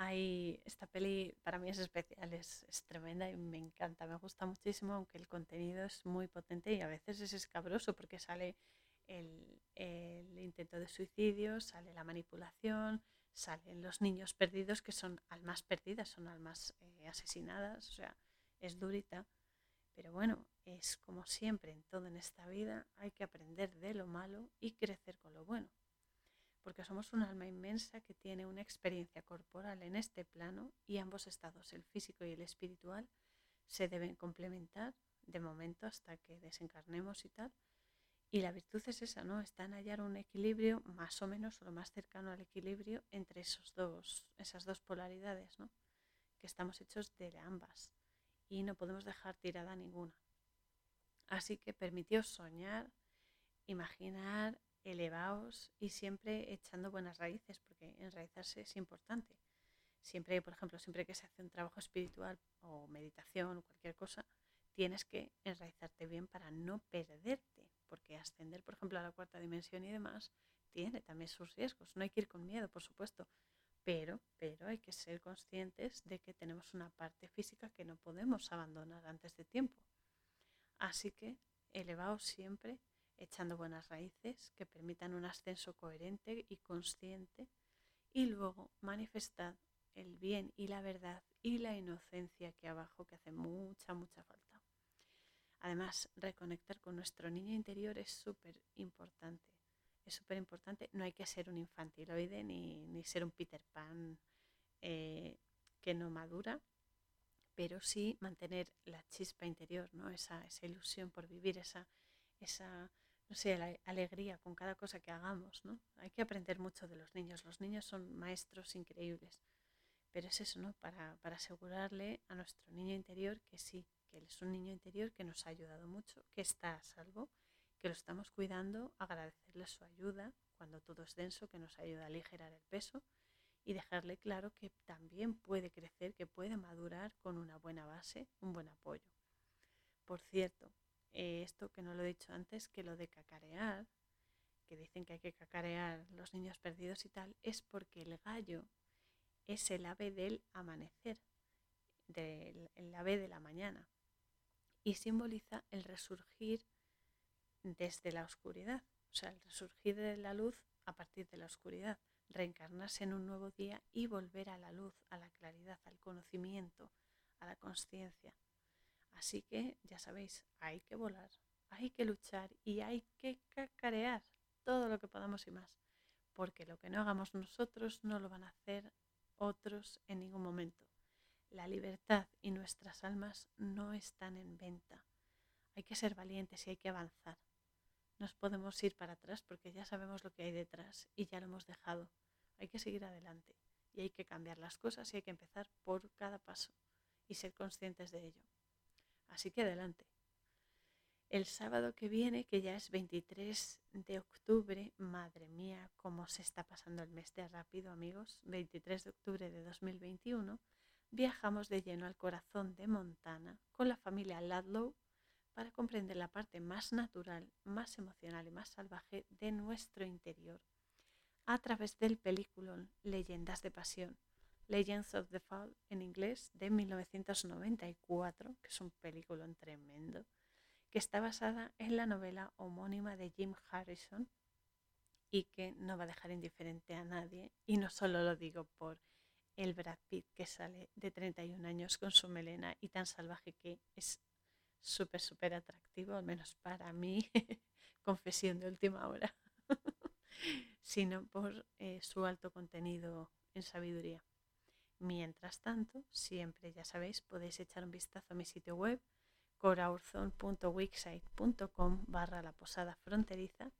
Hay, esta peli para mí es especial, es, tremenda y me encanta, me gusta muchísimo, aunque el contenido es muy potente y a veces es escabroso porque sale el, el intento de suicidio, sale la manipulación, salen los niños perdidos que son almas perdidas, son almas eh, asesinadas, o sea, es durita. Pero bueno, es como siempre en todo en esta vida, hay que aprender de lo malo y crecer con lo bueno porque somos un alma inmensa que tiene una experiencia corporal en este plano y ambos estados, el físico y el espiritual, se deben complementar de momento hasta que desencarnemos y tal. Y la virtud es esa, ¿no? Está en hallar un equilibrio más o menos o lo más cercano al equilibrio entre esos dos, esas dos polaridades, ¿no? Que estamos hechos de ambas y no podemos dejar tirada ninguna. Así que permitió soñar, imaginar elevaos y siempre echando buenas raíces, porque enraizarse es importante. Siempre, por ejemplo, siempre que se hace un trabajo espiritual o meditación o cualquier cosa, tienes que enraizarte bien para no perderte, porque ascender, por ejemplo, a la cuarta dimensión y demás, tiene también sus riesgos. No hay que ir con miedo, por supuesto, pero, pero hay que ser conscientes de que tenemos una parte física que no podemos abandonar antes de tiempo. Así que elevaos siempre echando buenas raíces que permitan un ascenso coherente y consciente y luego manifestad el bien y la verdad y la inocencia aquí abajo que hace mucha, mucha falta. Además, reconectar con nuestro niño interior es súper importante. Es súper importante. No hay que ser un infantiloide ni, ni ser un Peter Pan eh, que no madura, pero sí mantener la chispa interior, ¿no? esa, esa ilusión por vivir, esa, esa no sé, la alegría con cada cosa que hagamos, ¿no? Hay que aprender mucho de los niños. Los niños son maestros increíbles. Pero es eso, ¿no? Para, para asegurarle a nuestro niño interior que sí, que él es un niño interior que nos ha ayudado mucho, que está a salvo, que lo estamos cuidando, agradecerle su ayuda cuando todo es denso, que nos ayuda a aligerar el peso y dejarle claro que también puede crecer, que puede madurar con una buena base, un buen apoyo. Por cierto, eh, esto que no lo he dicho antes, que lo de cacarear, que dicen que hay que cacarear los niños perdidos y tal, es porque el gallo es el ave del amanecer, del, el ave de la mañana, y simboliza el resurgir desde la oscuridad, o sea, el resurgir de la luz a partir de la oscuridad, reencarnarse en un nuevo día y volver a la luz, a la claridad, al conocimiento, a la conciencia. Así que ya sabéis, hay que volar, hay que luchar y hay que cacarear todo lo que podamos y más, porque lo que no hagamos nosotros no lo van a hacer otros en ningún momento. La libertad y nuestras almas no están en venta. Hay que ser valientes y hay que avanzar. Nos podemos ir para atrás porque ya sabemos lo que hay detrás y ya lo hemos dejado. Hay que seguir adelante y hay que cambiar las cosas y hay que empezar por cada paso y ser conscientes de ello. Así que adelante. El sábado que viene, que ya es 23 de octubre, madre mía, cómo se está pasando el mes de rápido, amigos, 23 de octubre de 2021, viajamos de lleno al corazón de Montana con la familia Ludlow para comprender la parte más natural, más emocional y más salvaje de nuestro interior a través del película Leyendas de Pasión, Legends of the Fall en inglés de 1994, que es un película tremendo, que está basada en la novela homónima de Jim Harrison y que no va a dejar indiferente a nadie. Y no solo lo digo por el Brad Pitt que sale de 31 años con su melena y tan salvaje que es súper, súper atractivo, al menos para mí, confesión de última hora, sino por eh, su alto contenido en sabiduría. Mientras tanto, siempre ya sabéis, podéis echar un vistazo a mi sitio web coraurzon.wixsite.com barra la posada fronteriza,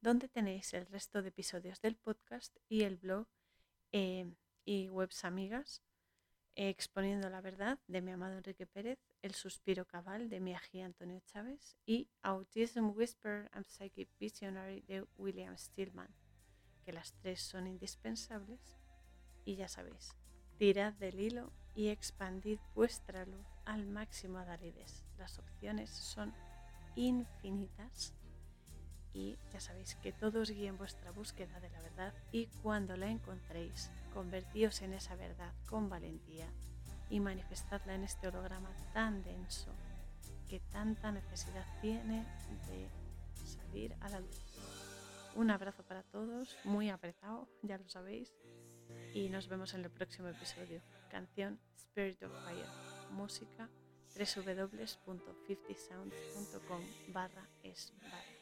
donde tenéis el resto de episodios del podcast y el blog eh, y webs amigas Exponiendo la verdad de mi amado Enrique Pérez, El suspiro cabal de mi ají Antonio Chávez y Autism Whisper and Psychic Visionary de William Stillman, que las tres son indispensables. Y ya sabéis, tirad del hilo y expandid vuestra luz al máximo a Dalides. Las opciones son infinitas y ya sabéis que todos guíen vuestra búsqueda de la verdad y cuando la encontréis, convertíos en esa verdad con valentía y manifestadla en este holograma tan denso que tanta necesidad tiene de salir a la luz. Un abrazo para todos, muy apretado, ya lo sabéis, y nos vemos en el próximo episodio. Canción Spirit of Fire, música www.50sounds.com barra es barra.